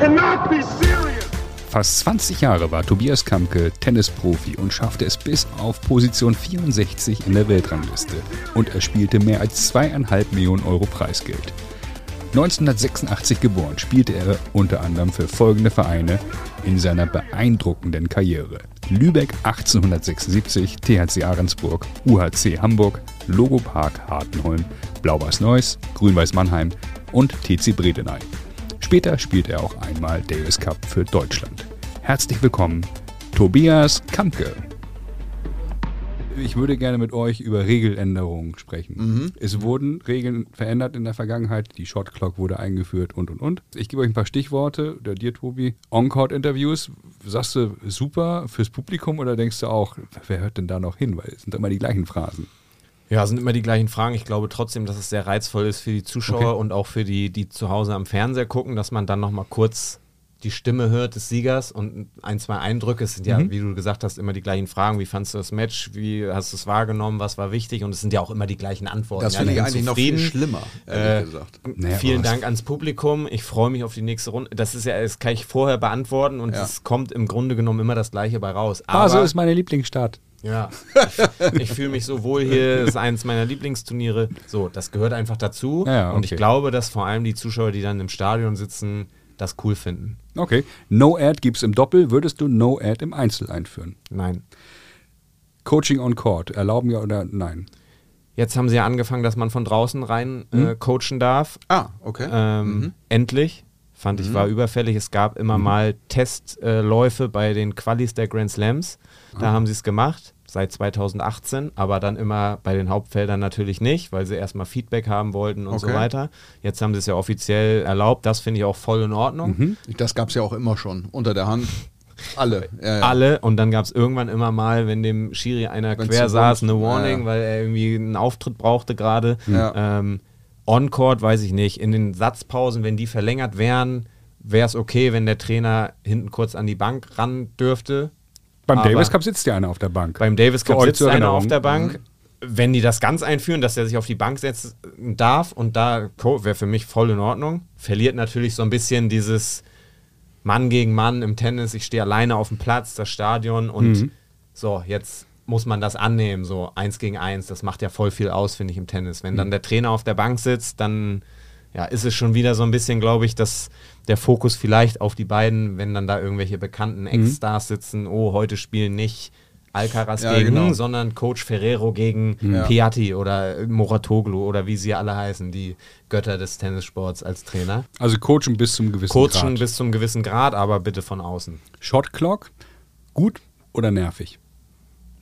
cannot be serious. Fast 20 Jahre war Tobias Kamke Tennisprofi und schaffte es bis auf Position 64 in der Weltrangliste. Und er spielte mehr als zweieinhalb Millionen Euro Preisgeld. 1986 geboren, spielte er unter anderem für folgende Vereine in seiner beeindruckenden Karriere. Lübeck 1876, THC Ahrensburg, UHC Hamburg, Logo Park Hartenholm, Blau-Weiß Neuss, Grün-Weiß Mannheim und TC Bredeney. Später spielte er auch einmal Davis Cup für Deutschland. Herzlich willkommen, Tobias Kampke. Ich würde gerne mit euch über Regeländerungen sprechen. Mhm. Es wurden Regeln verändert in der Vergangenheit. Die Shot Clock wurde eingeführt und und und. Ich gebe euch ein paar Stichworte. Oder dir, Tobi. On-Court-Interviews. Sagst du super fürs Publikum oder denkst du auch, wer hört denn da noch hin? Weil es sind immer die gleichen Phrasen. Ja, sind immer die gleichen Fragen. Ich glaube trotzdem, dass es sehr reizvoll ist für die Zuschauer Okay. und auch für die, die zu Hause am Fernseher gucken, dass man dann nochmal kurz die Stimme hört des Siegers und ein, zwei Eindrücke. Es sind ja, Mhm. wie du gesagt hast, immer die gleichen Fragen. Wie fandest du das Match? Wie hast du es wahrgenommen? Was war wichtig? Und es sind ja auch immer die gleichen Antworten. Das Ja, finde ich eigentlich noch viel zufrieden. schlimmer, Äh, ehrlich gesagt. Naja, Vielen Dank ans Publikum. Ich freue mich auf die nächste Runde. Das ist ja, das kann ich vorher beantworten und Ja. es kommt im Grunde genommen immer das Gleiche bei raus. Aber- ist meine Lieblingsstadt. Ja, ich, ich fühle mich so wohl hier. Das ist eines meiner Lieblingsturniere. So, das gehört einfach dazu. Ja, ja, Und ich okay. glaube, dass vor allem die Zuschauer, die dann im Stadion sitzen, das cool finden. Okay. No-Ad gibt es im Doppel. Würdest du No-Ad im Einzel einführen? Nein. Coaching on Court. Erlauben ja oder nein? Jetzt haben sie ja angefangen, dass man von draußen rein Hm? äh, coachen darf. Ah, okay. Ähm, Endlich. Fand ich, war überfällig. Es gab immer mal Testläufe äh, bei den Qualis der Grand Slams. Da haben sie es gemacht, seit 2018, aber dann immer bei den Hauptfeldern natürlich nicht, weil sie erstmal Feedback haben wollten und so Okay. weiter. Jetzt haben sie es ja offiziell erlaubt. Das finde ich auch voll in Ordnung. Das gab es ja auch immer schon, unter der Hand. Alle. Ja, ja. Alle und dann gab es irgendwann immer mal, wenn dem Schiri einer Wenn's quer saß, eine Warning, ja. weil er irgendwie einen Auftritt brauchte gerade. Ähm, On-Court weiß ich nicht. In den Satzpausen, wenn die verlängert wären, wäre es okay, wenn der Trainer hinten kurz an die Bank ran dürfte. Beim Aber Davis Cup sitzt ja einer auf der Bank. Beim Davis Cup sitzt einer Erinnerung. auf der Bank. Wenn die das ganz einführen, dass er sich auf die Bank setzen darf und da wäre für mich voll in Ordnung. Verliert natürlich so ein bisschen dieses Mann gegen Mann im Tennis. Ich stehe alleine auf dem Platz, das Stadion und so, jetzt muss man das annehmen, so eins gegen eins. Das macht ja voll viel aus, finde ich, im Tennis. Wenn dann der Trainer auf der Bank sitzt, dann ja, ist es schon wieder so ein bisschen, glaube ich, dass der Fokus vielleicht auf die beiden, wenn dann da irgendwelche bekannten Ex-Stars sitzen, oh, heute spielen nicht Alcaraz Ja, gegen, genau. sondern Coach Ferrero gegen Ja. Piatti oder Moratoglu oder wie sie alle heißen, die Götter des Tennissports als Trainer. Also coachen bis zum gewissen Coachen Grad. bis zum gewissen Grad, aber bitte von außen. Shot Clock. Gut oder nervig?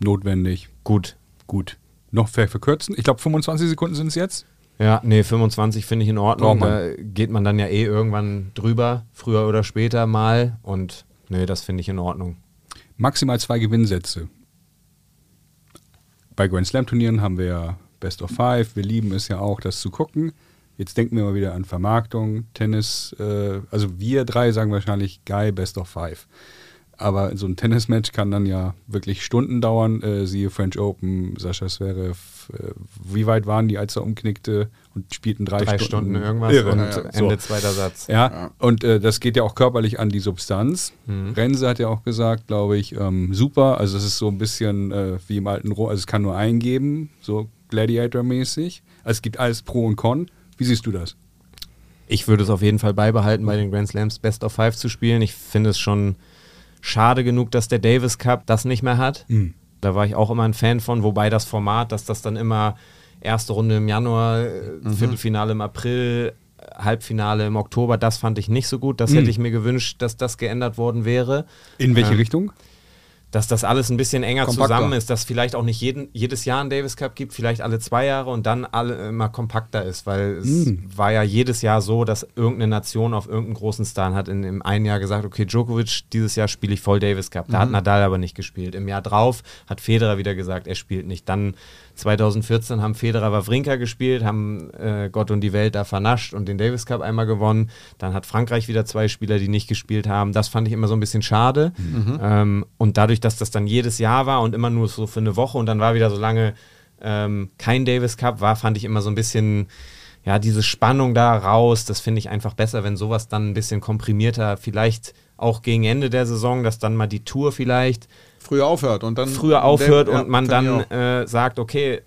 Notwendig. Gut. Gut. Noch ver- verkürzen? Ich glaube 25 Sekunden sind es jetzt. Ja, nee, 25 finde ich in Ordnung. Da geht man dann ja eh irgendwann drüber, früher oder später mal. Und nee, das finde ich in Ordnung. Maximal zwei Gewinnsätze. Bei Grand Slam Turnieren haben wir ja Best of Five. Wir lieben es ja auch, das zu gucken. Jetzt denken wir mal wieder an Vermarktung, Tennis. Äh, also wir drei sagen wahrscheinlich geil, Best of Five. Aber so ein Tennismatch kann dann ja wirklich Stunden dauern. Äh, siehe French Open, Sascha Zverev. Äh, wie weit waren die, als er umknickte und spielten drei, Drei Stunden? Stunden irgendwas Irre. und Ja, ja. Ende So. zweiter Satz. Ja, und äh, das geht ja auch körperlich an die Substanz. Mhm. Rense hat ja auch gesagt, glaube ich, ähm, super. Also es ist so ein bisschen äh, wie im alten Rom, also es kann nur eingeben, so Gladiator-mäßig. Also es gibt alles Pro und Con. Wie siehst du das? Ich würde es auf jeden Fall beibehalten, bei den Grand Slams Best of Five zu spielen. Ich finde es schon schade genug, dass der Davis Cup das nicht mehr hat. Da war ich auch immer ein Fan von, wobei das Format, dass das dann immer erste Runde im Januar, äh, Viertelfinale im April, äh, Halbfinale im Oktober, das fand ich nicht so gut. Das hätte ich mir gewünscht, dass das geändert worden wäre. In welche Ähm, Richtung? Dass das alles ein bisschen enger Kompakter. zusammen ist, dass vielleicht auch nicht jeden, jedes Jahr ein Davis Cup gibt, vielleicht alle zwei Jahre und dann alle immer kompakter ist, weil es war ja jedes Jahr so, dass irgendeine Nation auf irgendeinen großen Star hat in, im einen Jahr gesagt, okay, Djokovic, dieses Jahr spiele ich voll Davis Cup. Da hat Nadal aber nicht gespielt. Im Jahr drauf hat Federer wieder gesagt, er spielt nicht. Dann 2014 haben Federer Wawrinka gespielt, haben äh, Gott und die Welt da vernascht und den Davis Cup einmal gewonnen. Dann hat Frankreich wieder zwei Spieler, die nicht gespielt haben. Das fand ich immer so ein bisschen schade. Ähm, und dadurch, dass das dann jedes Jahr war und immer nur so für eine Woche und dann war wieder so lange ähm, kein Davis Cup war, fand ich immer so ein bisschen ja, diese Spannung da raus, das finde ich einfach besser, wenn sowas dann ein bisschen komprimierter, vielleicht auch gegen Ende der Saison, dass dann mal die Tour vielleicht früher aufhört und dann früher aufhört und man dann äh, sagt, okay,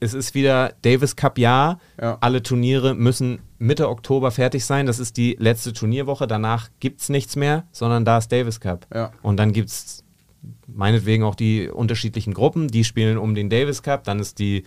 es ist wieder Davis Cup Jahr. Ja. Alle Turniere müssen Mitte Oktober fertig sein. Das ist die letzte Turnierwoche. Danach gibt es nichts mehr, sondern da ist Davis Cup. Ja. Und dann gibt es meinetwegen auch die unterschiedlichen Gruppen. Die spielen um den Davis Cup. Dann ist die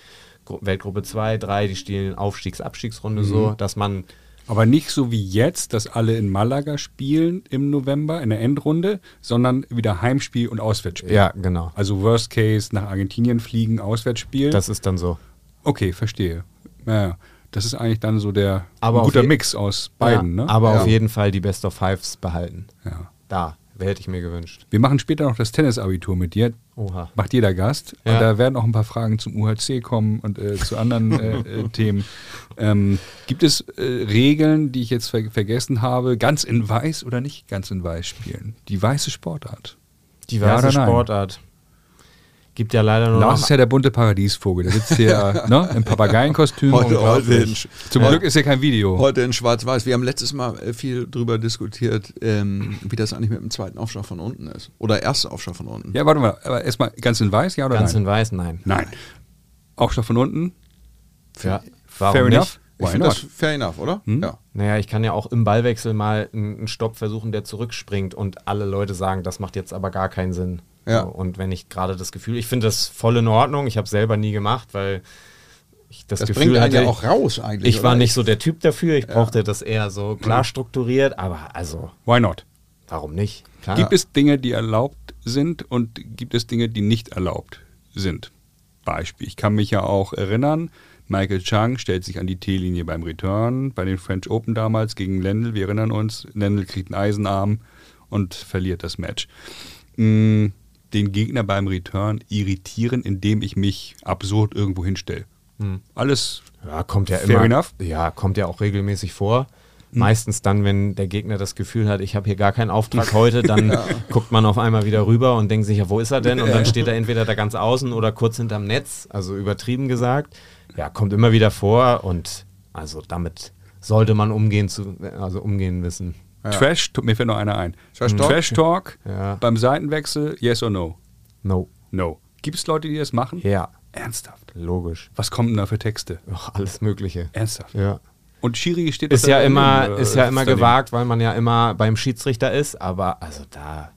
Weltgruppe 2, 3, die spielen Aufstiegs-Abstiegsrunde mhm. so, dass man aber nicht so wie jetzt, dass alle in Malaga spielen im November in der Endrunde, sondern wieder Heimspiel und Auswärtsspiel. Ja, genau. Also Worst Case nach Argentinien fliegen, Auswärtsspiel. Das ist dann so. Okay, verstehe. Ja, das ist eigentlich dann so der guter Mix aus beiden. Ja, ne? Aber ja. auf jeden Fall die Best of Fives behalten. Ja. Da. Hätte ich mir gewünscht. Wir machen später noch das Tennisabitur mit dir. Oha. Macht jeder Gast. Ja. Und da werden auch ein paar Fragen zum UHC kommen und äh, zu anderen äh, äh, Themen. Ähm, gibt es äh, Regeln, die ich jetzt ver vergessen habe, ganz in weiß oder nicht ganz in weiß spielen? Die weiße Sportart. Die weiße ja Sportart. Gibt ja leider nur Lars ist ja der bunte Paradiesvogel. Der sitzt hier ne, im Papageienkostüm. Heute, heute in, Zum. Glück ist ja kein Video. Heute in Schwarz-Weiß. Wir haben letztes Mal äh, viel darüber diskutiert, ähm, wie das eigentlich mit dem zweiten Aufschlag von unten ist. Oder erster Aufschlag von unten. Ja, warte mal. Aber erstmal ganz in weiß, ja oder ganz nein? Ganz in weiß, nein. Nein. Aufschlag von unten? Ja. Warum Fair nicht? enough. Ich finde das fair enough, oder? Hm? Ja. Naja, ich kann ja auch im Ballwechsel mal einen Stopp versuchen, der zurückspringt und alle Leute sagen, das macht jetzt aber gar keinen Sinn. Ja. So, und wenn ich gerade das Gefühl, ich finde das voll in Ordnung, ich habe es selber nie gemacht, weil ich das, das Gefühl bringt hatte, ja auch raus eigentlich. Ich war nicht so der Typ dafür, ich ja. brauchte das eher so klar strukturiert, aber also. Why not? Warum nicht? Klar. Gibt es Dinge, die erlaubt sind und gibt es Dinge, die nicht erlaubt sind? Beispiel. Ich kann mich ja auch erinnern, Michael Chang stellt sich an die T-Linie beim Return bei den French Open damals gegen Lendl. Wir erinnern uns, Lendl kriegt einen Eisenarm und verliert das Match. Hm, den Gegner beim Return irritieren, indem ich mich absurd irgendwo hinstelle. Hm. Alles ja, kommt ja fair immer, enough. Ja, kommt ja auch regelmäßig vor. Hm. Meistens dann, wenn der Gegner das Gefühl hat, ich habe hier gar keinen Auftrag heute, dann ja. guckt man auf einmal wieder rüber und denkt sich, ja, wo ist er denn? Und dann steht er entweder da ganz außen oder kurz hinterm Netz, also übertrieben gesagt. Ja, kommt immer wieder vor und also damit sollte man umgehen, zu, also umgehen wissen. Ja. Trash, mir fällt noch einer ein. Trash Talk, Trash -Talk ja. beim Seitenwechsel, yes or no? No. No. Gibt es Leute, die das machen? Ja. Ernsthaft? Logisch. Was kommen denn da für Texte? Ach, alles Mögliche. Ernsthaft? Ja. Und Schiri steht ist ja immer ist ja immer gewagt, weil man ja immer beim Schiedsrichter ist, aber also da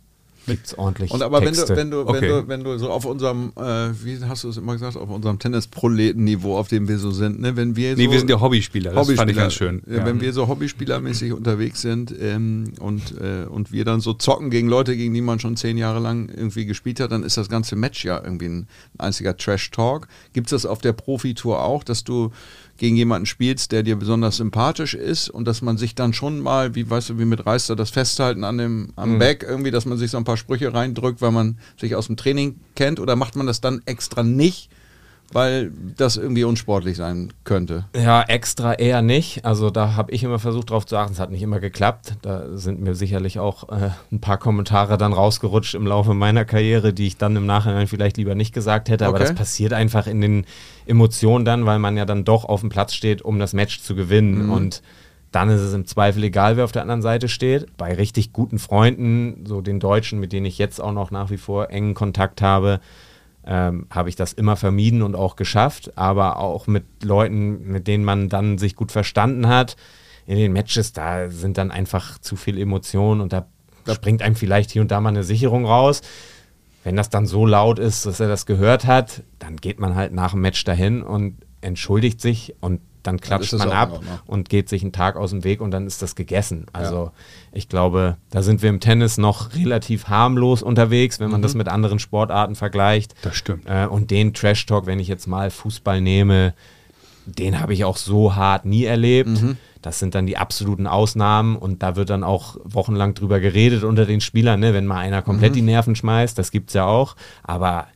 gibt es ordentlich Und aber Texte. wenn du, wenn du, okay. wenn du, wenn du so auf unserem, äh, wie hast du es immer gesagt, auf unserem Tennis-Proleten-Niveau, auf dem wir so sind, ne? wenn wir so, Nee, wir sind ja Hobbyspieler, das Hobbyspieler, fand ich ganz schön. Ja. Wenn wir so Hobbyspielermäßig unterwegs sind ähm, und, äh, und wir dann so zocken gegen Leute, gegen die man schon zehn Jahre lang irgendwie gespielt hat, dann ist das ganze Match ja irgendwie ein, ein einziger Trash-Talk. Gibt es das auf der Profitour auch, dass du gegen jemanden spielst, der dir besonders sympathisch ist und dass man sich dann schon mal, wie weißt du, wie mit Reister das Festhalten an dem am mhm. Back irgendwie, dass man sich so ein paar Sprüche reindrückt, weil man sich aus dem Training kennt oder macht man das dann extra nicht, weil das irgendwie unsportlich sein könnte. Ja, extra eher nicht. Also da habe ich immer versucht drauf zu achten. Es hat nicht immer geklappt. Da sind mir sicherlich auch äh, ein paar Kommentare dann rausgerutscht im Laufe meiner Karriere, die ich dann im Nachhinein vielleicht lieber nicht gesagt hätte. Okay. Aber das passiert einfach in den Emotionen dann, weil man ja dann doch auf dem Platz steht, um das Match zu gewinnen. Mhm. Und dann ist es im Zweifel egal, wer auf der anderen Seite steht. Bei richtig guten Freunden, so den Deutschen, mit denen ich jetzt auch noch nach wie vor engen Kontakt habe, ähm, habe ich das immer vermieden und auch geschafft, aber auch mit Leuten, mit denen man dann sich gut verstanden hat. In den Matches, da sind dann einfach zu viel Emotionen und da, da springt einem vielleicht hier und da mal eine Sicherung raus. Wenn das dann so laut ist, dass er das gehört hat, dann geht man halt nach dem Match dahin und entschuldigt sich und dann klatscht man ab und geht sich einen Tag aus dem Weg und dann ist das gegessen. Also ja. ich glaube, da sind wir im Tennis noch relativ harmlos unterwegs, wenn man mhm. das mit anderen Sportarten vergleicht. Das stimmt. Äh, und den Trash Talk, wenn ich jetzt mal Fußball nehme, den habe ich auch so hart nie erlebt. Mhm. Das sind dann die absoluten Ausnahmen und da wird dann auch wochenlang drüber geredet unter den Spielern, ne? wenn mal einer komplett mhm. die Nerven schmeißt, das gibt es ja auch. Aber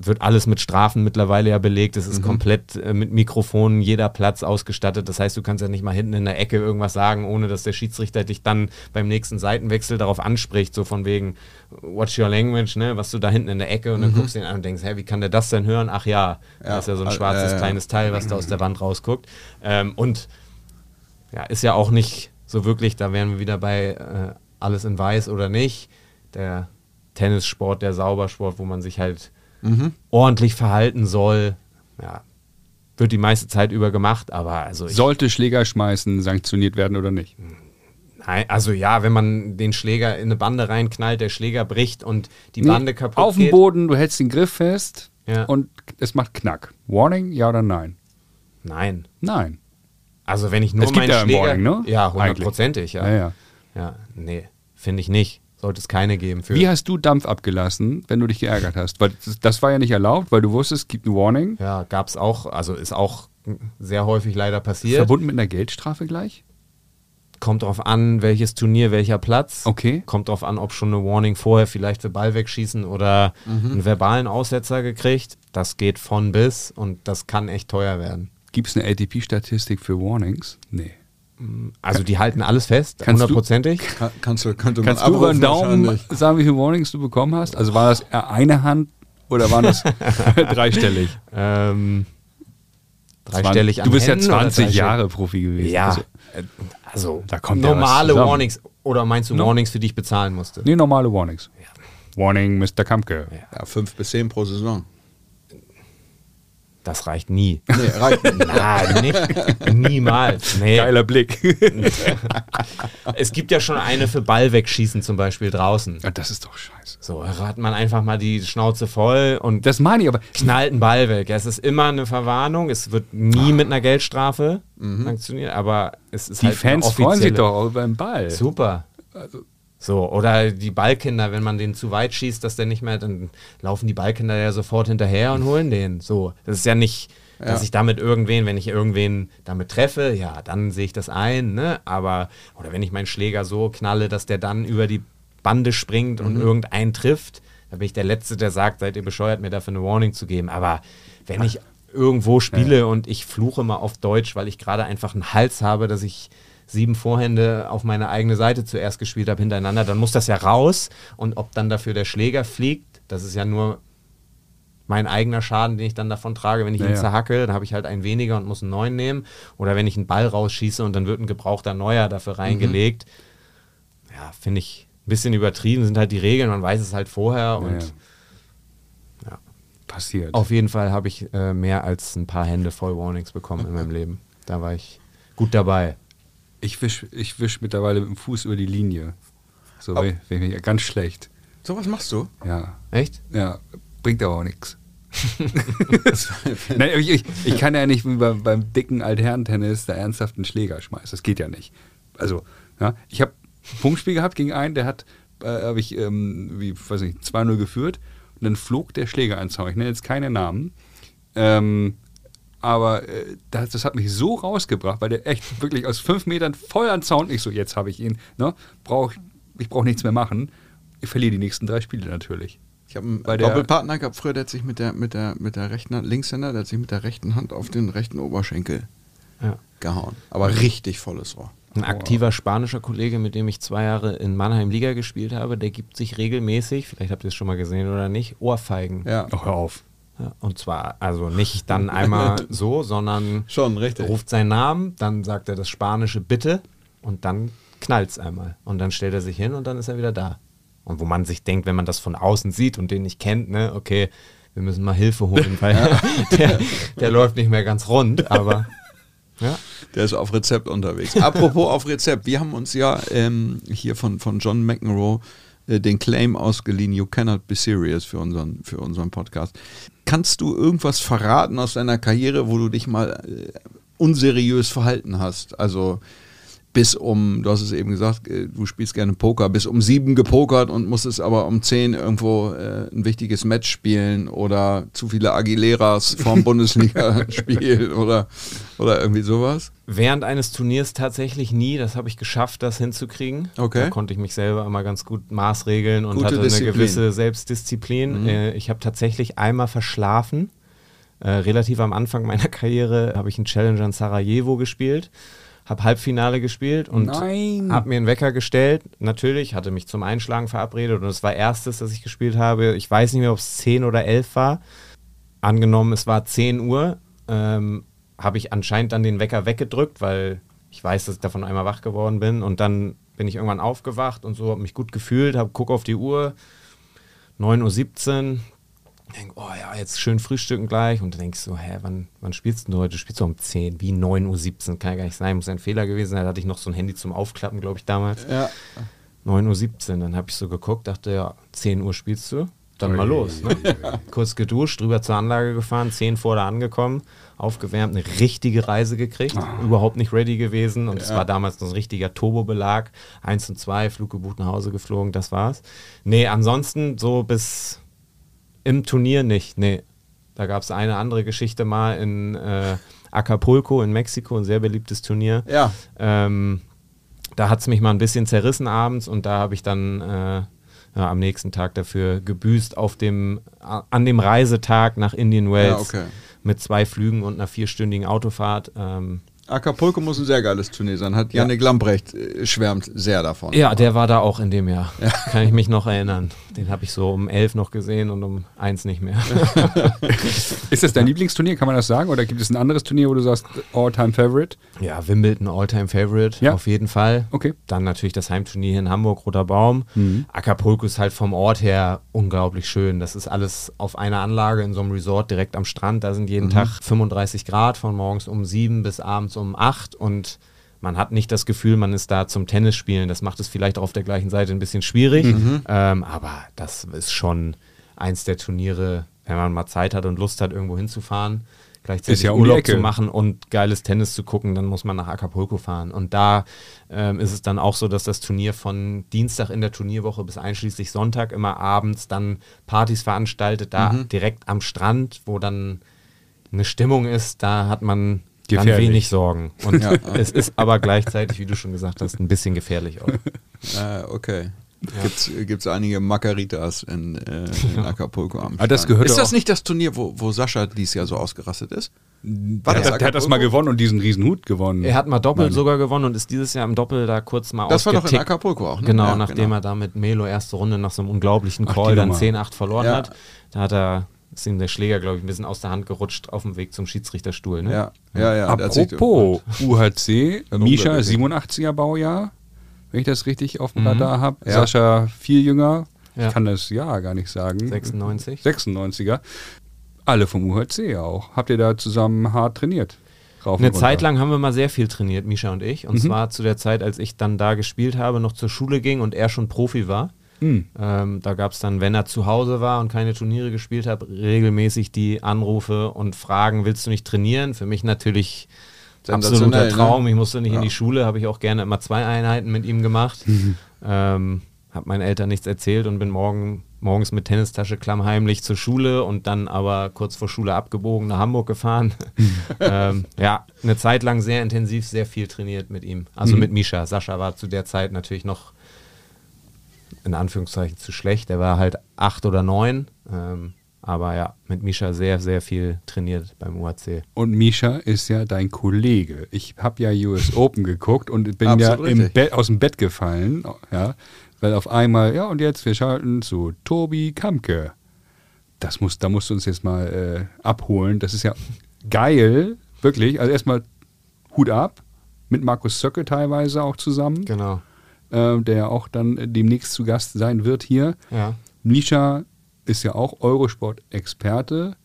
wird alles mit Strafen mittlerweile ja belegt. Es ist mhm. komplett äh, mit Mikrofonen jeder Platz ausgestattet. Das heißt, du kannst ja nicht mal hinten in der Ecke irgendwas sagen, ohne dass der Schiedsrichter dich dann beim nächsten Seitenwechsel darauf anspricht, so von wegen, watch your language, ne, was du da hinten in der Ecke und dann mhm. guckst du ihn an und denkst, hä, wie kann der das denn hören? Ach ja, ja das ist ja so ein schwarzes äh, kleines Teil, was da aus der Wand rausguckt. Ähm, und ja, ist ja auch nicht so wirklich, da wären wir wieder bei äh, alles in weiß oder nicht. Der Tennissport, der Saubersport, wo man sich halt mhm. ordentlich verhalten soll. Ja, wird die meiste Zeit über gemacht, aber also. Sollte Schläger schmeißen sanktioniert werden oder nicht? Nein, also ja, wenn man den Schläger in eine Bande reinknallt, der Schläger bricht und die nee, Bande kaputt Auf dem Boden, du hältst den Griff fest ja. und es macht Knack. Warning, ja oder nein? Nein. Nein. Also wenn ich nur es gibt meinen ja Schläger... Warning, ne? Ja, hundertprozentig, ja. Ja, ja. ja nee, finde ich nicht sollte es keine geben. Für Wie hast du Dampf abgelassen, wenn du dich geärgert hast? Weil das, das war ja nicht erlaubt, weil du wusstest, es gibt ein Warning. Ja, gab es auch, also ist auch sehr häufig leider passiert. Verbunden mit einer Geldstrafe gleich? Kommt drauf an, welches Turnier, welcher Platz. Okay. Kommt drauf an, ob schon eine Warning vorher vielleicht für Ball wegschießen oder mhm. einen verbalen Aussetzer gekriegt. Das geht von bis und das kann echt teuer werden. Gibt es eine ATP-Statistik für Warnings? Nee. Also die halten alles fest, hundertprozentig. Kann, kannst du, könnte kannst du über den Daumen sagen, wie viele Warnings du bekommen hast? Also war das eine Hand oder waren das dreistellig? Ähm, dreistellig Du bist ja 20 Jahre Profi gewesen. Ja, also, äh, also da kommt normale ja Warnings. Oder meinst du no. Warnings, für die ich bezahlen musste? Nee, normale Warnings. Ja. Warning, Mr. Kampke. Ja, fünf bis zehn pro Saison. Das reicht nie. Nee, reicht nicht. Nein, nicht. Niemals. Nee. Geiler Blick. es gibt ja schon eine für Ball wegschießen zum Beispiel draußen. Ja, das ist doch scheiße. So, hat man einfach mal die Schnauze voll und das meine ich aber. Knallt einen Ball weg. Es ist immer eine Verwarnung. Es wird nie mit einer Geldstrafe mhm. sanktioniert, aber es ist Die halt Fans freuen sich doch auch über den Ball. Super. Also, so, oder die Ballkinder, wenn man den zu weit schießt, dass der nicht mehr, dann laufen die Ballkinder ja sofort hinterher und holen den. So, das ist ja nicht, ja. dass ich damit irgendwen, wenn ich irgendwen damit treffe, ja, dann sehe ich das ein, ne? Aber, oder wenn ich meinen Schläger so knalle, dass der dann über die Bande springt und mhm. irgendeinen trifft, dann bin ich der Letzte, der sagt, seid ihr bescheuert, mir dafür eine Warning zu geben. Aber wenn ich irgendwo spiele ja. und ich fluche mal auf Deutsch, weil ich gerade einfach einen Hals habe, dass ich sieben Vorhände auf meine eigene Seite zuerst gespielt habe hintereinander, dann muss das ja raus. Und ob dann dafür der Schläger fliegt, das ist ja nur mein eigener Schaden, den ich dann davon trage. Wenn ich naja. ihn zerhacke, dann habe ich halt einen weniger und muss einen neuen nehmen. Oder wenn ich einen Ball rausschieße und dann wird ein gebrauchter neuer dafür mhm. reingelegt. Mhm. Ja, finde ich ein bisschen übertrieben, sind halt die Regeln, man weiß es halt vorher und ja. passiert. Auf jeden Fall habe ich äh, mehr als ein paar Hände voll Warnings bekommen in meinem Leben. Da war ich gut dabei. Ich wisch, ich wisch mittlerweile mit dem Fuß über die Linie. So, oh. wenn, wenn ich, ganz schlecht. So was machst du? Ja. Echt? Ja, bringt aber auch nichts. Nein, ich, ich, ich, kann ja nicht wie beim, beim dicken Altherrentennis da ernsthaft einen Schläger schmeißen. Das geht ja nicht. Also, ja, ich habe ein Punktspiel gehabt gegen einen, der hat, äh, habe ich, ähm, wie, weiß ich, 2-0 geführt und dann flog der Schläger ins Zaun. Ich nenne jetzt keine Namen. Ähm, aber äh, das, das, hat mich so rausgebracht, weil der echt wirklich aus fünf Metern voll an Zaun, ich so, jetzt habe ich ihn, ne? Brauch, ich brauche nichts mehr machen. Ich verliere die nächsten drei Spiele natürlich. Ich habe einen Doppelpartner gehabt früher, der hat sich mit der, mit der, mit der rechten Hand, Linkshänder, der hat sich mit der rechten Hand auf den rechten Oberschenkel ja. gehauen. Aber richtig volles Rohr. Ein aktiver spanischer Kollege, mit dem ich zwei Jahre in Mannheim Liga gespielt habe, der gibt sich regelmäßig, vielleicht habt ihr es schon mal gesehen oder nicht, Ohrfeigen. Ja. Oh, hör auf. Ja, und zwar also nicht dann einmal so, sondern Schon, richtig. ruft seinen Namen, dann sagt er das spanische Bitte und dann knallt es einmal. Und dann stellt er sich hin und dann ist er wieder da. Und wo man sich denkt, wenn man das von außen sieht und den nicht kennt, ne, okay, wir müssen mal Hilfe holen, weil der, der läuft nicht mehr ganz rund, aber ja. Der ist auf Rezept unterwegs. Apropos auf Rezept, wir haben uns ja ähm, hier von, von John McEnroe äh, den Claim ausgeliehen, You cannot be serious für unseren, für unseren Podcast. Kannst du irgendwas verraten aus deiner Karriere, wo du dich mal äh, unseriös verhalten hast? Also bis um, du hast es eben gesagt, äh, du spielst gerne Poker, bis um sieben gepokert und musstest aber um zehn irgendwo äh, ein wichtiges Match spielen oder zu viele Aguileras vorm Bundesliga-Spiel oder, oder irgendwie sowas? Während eines Turniers tatsächlich nie. Das habe ich geschafft, das hinzukriegen. Okay. Da konnte ich mich selber immer ganz gut maßregeln und Gute hatte Disziplin. eine gewisse Selbstdisziplin. Mhm. Äh, ich habe tatsächlich einmal verschlafen. Äh, relativ am Anfang meiner Karriere habe ich einen Challenger in Sarajevo gespielt, habe Halbfinale gespielt und habe mir einen Wecker gestellt. Natürlich, hatte mich zum Einschlagen verabredet und es war erstes, das ich gespielt habe. Ich weiß nicht mehr, ob es 10 oder 11 war. Angenommen, es war 10 Uhr, ähm, habe ich anscheinend dann den Wecker weggedrückt, weil ich weiß, dass ich davon einmal wach geworden bin. Und dann bin ich irgendwann aufgewacht und so, habe mich gut gefühlt, habe guck auf die Uhr, 9.17 Uhr, denk, oh ja, jetzt schön frühstücken gleich. Und dann denkst du, hä, wann, wann spielst du heute? Du spielst doch um 10, wie 9.17 Uhr, kann ja gar nicht sein, muss ein Fehler gewesen sein. Da hatte ich noch so ein Handy zum Aufklappen, glaube ich, damals. Ja. 9.17 Uhr, dann habe ich so geguckt, dachte, ja, 10 Uhr spielst du, dann mal los. Ne? Kurz geduscht, rüber zur Anlage gefahren, 10 vor da angekommen, aufgewärmt, eine richtige Reise gekriegt, überhaupt nicht ready gewesen und es war damals noch ein richtiger Turbobelag, 1 und 2, Flug gebucht, nach Hause geflogen, das war's. Nee, ansonsten so bis im Turnier nicht, nee. Da gab es eine andere Geschichte mal in äh, Acapulco in Mexiko, ein sehr beliebtes Turnier. Ja. Ähm, da hat es mich mal ein bisschen zerrissen abends und da habe ich dann äh, ja, am nächsten Tag dafür gebüßt auf dem, an dem Reisetag nach Indian Wells Ja, okay. mit zwei Flügen und einer vierstündigen Autofahrt. Ähm, Acapulco muss ein sehr geiles Turnier sein. Hat Janik Lambrecht äh, schwärmt sehr davon. ja, der war da auch in dem Jahr. Kann ich mich noch erinnern. Den habe ich so um elf noch gesehen und um eins nicht mehr. Ist das dein Lieblingsturnier, kann man das sagen? Oder gibt es ein anderes Turnier, wo du sagst, All-Time Favorite? ja, Wimbledon Alltime Favorite, Ja. auf jeden Fall. Okay. Dann natürlich das Heimturnier hier in Hamburg, Roter Baum. Acapulco ist halt vom Ort her unglaublich schön. Das ist alles auf einer Anlage in so einem Resort direkt am Strand. Da sind jeden Tag 35 Grad von morgens um sieben bis abends um acht und man hat nicht das Gefühl, man ist da zum Tennis spielen. Das macht es vielleicht auch auf der gleichen Seite ein bisschen schwierig. Ähm, aber das ist schon eins der Turniere, wenn man mal Zeit hat und Lust hat, irgendwo hinzufahren, gleichzeitig Ist ja Urlaub zu machen und geiles Tennis zu gucken, dann muss man nach Acapulco fahren. Und da ähm, ist es dann auch so, dass das Turnier von Dienstag in der Turnierwoche bis einschließlich Sonntag immer abends dann Partys veranstaltet, da Mhm. direkt am Strand, wo dann eine Stimmung ist, da hat man dann Gefährlich. wenig Sorgen. Und Ja. es ist aber gleichzeitig, wie du schon gesagt hast, ein bisschen gefährlich auch. Äh, okay. Gibt's, gibt's einige Margaritas in, äh, in Acapulco am Ah, das Ist das nicht das Turnier, wo, wo Sascha dieses Jahr so ausgerastet ist? War Der, das hat- der hat das mal gewonnen und diesen riesen Hut gewonnen. Er hat mal Doppel Meine- sogar gewonnen und ist dieses Jahr im Doppel da kurz mal Das war doch in. Acapulco auch, ne? Genau, Ja, nachdem genau. er da mit Melo erste Runde nach so einem unglaublichen Ach, Call dann Nummer. 10-8 verloren Ja. hat. Da hat er, ist ihm der Schläger, glaube ich, ein bisschen aus der Hand gerutscht auf dem Weg zum Schiedsrichterstuhl. Ne? Ja, ja, ja. Apropos UHC, Misha unglücklich. 87er Baujahr, wenn ich das richtig auf dem Mhm. Radar habe. Ja. Sascha viel jünger, Ja. ich kann das Jahr gar nicht sagen. 96. 96er. Alle vom UHC auch. Habt ihr da zusammen hart trainiert? Rauf Eine und runter. Zeit lang haben wir mal sehr viel trainiert, Misha und ich. Und Mhm. zwar zu der Zeit, als ich dann da gespielt habe, noch zur Schule ging und er schon Profi war. Mhm. Ähm, da gab es dann, wenn er zu Hause war und keine Turniere gespielt hat, regelmäßig die Anrufe und Fragen, willst du nicht trainieren? Für mich natürlich absoluter ne? Traum. Ich musste nicht in Ja. die Schule, habe ich auch gerne immer zwei Einheiten mit ihm gemacht. Ähm, habe meinen Eltern nichts erzählt und bin morgen, morgens mit Tennistasche klammheimlich zur Schule und dann aber kurz vor Schule abgebogen nach Hamburg gefahren. ähm, ja, eine Zeit lang sehr intensiv, sehr viel trainiert mit ihm. Also Mhm. mit Misha. Sascha war zu der Zeit natürlich noch in Anführungszeichen zu schlecht. Er war halt acht oder neun. Ähm, aber ja, mit Misha sehr, sehr viel trainiert beim UAC. Und Misha ist ja dein Kollege. Ich habe ja US Open geguckt und bin Absolut ja. Bett, aus dem Bett gefallen. Ja, weil auf einmal, ja, und jetzt wir schalten zu Tobi Kamke. Das muss, da musst du uns jetzt mal äh, abholen. Das ist ja geil, wirklich. Also erstmal Hut ab. Mit Markus Söcke teilweise auch zusammen, Genau. Äh, der auch dann äh, demnächst zu Gast sein wird hier. Ja. Misha ist ja auch Eurosport-Experte.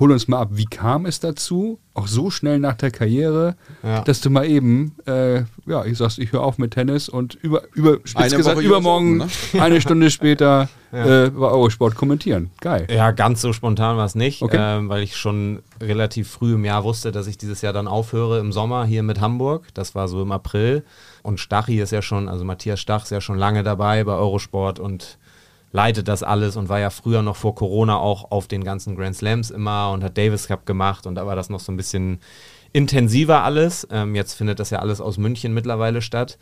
Hol uns mal ab, wie kam es dazu, auch so schnell nach der Karriere, ja. dass du mal eben, äh, ja, ich sag's, ich höre auf mit Tennis und über, über spitz gesagt, übermorgen, ne? eine Stunde später ja. äh, bei Eurosport kommentieren. Geil. Ja, ganz so spontan war es nicht, okay. ähm, weil ich schon relativ früh im Jahr wusste, dass ich dieses Jahr dann aufhöre im Sommer hier mit Hamburg. Das war so im April. Und Stachi ist ja schon, also Matthias Stach ist ja schon lange dabei bei Eurosport und leitet das alles und war ja früher noch vor Corona auch auf den ganzen Grand Slams immer und hat Davis Cup gemacht und da war das noch so ein bisschen intensiver alles. Ähm, jetzt findet das ja alles aus München mittlerweile statt.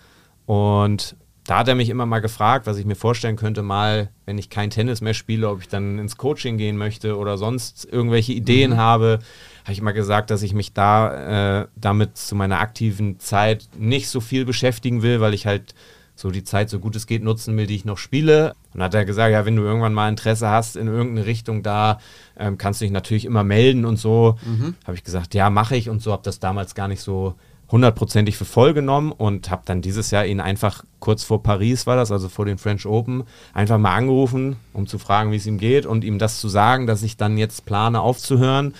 Und da hat er mich immer mal gefragt, was ich mir vorstellen könnte, mal, wenn ich kein Tennis mehr spiele, ob ich dann ins Coaching gehen möchte oder sonst irgendwelche Ideen mhm. habe. Habe ich immer gesagt, dass ich mich da äh, damit zu meiner aktiven Zeit nicht so viel beschäftigen will, weil ich halt so die Zeit so gut es geht nutzen will, die ich noch spiele. Und hat er gesagt, ja, wenn du irgendwann mal Interesse hast in irgendeine Richtung da, ähm, kannst du dich natürlich immer melden und so. Mhm. Habe ich gesagt, ja, mache ich und so, habe das damals gar nicht so hundertprozentig für voll genommen und habe dann dieses Jahr ihn einfach kurz vor Paris war das, also vor den French Open, einfach mal angerufen, um zu fragen, wie es ihm geht und ihm das zu sagen, dass ich dann jetzt plane aufzuhören.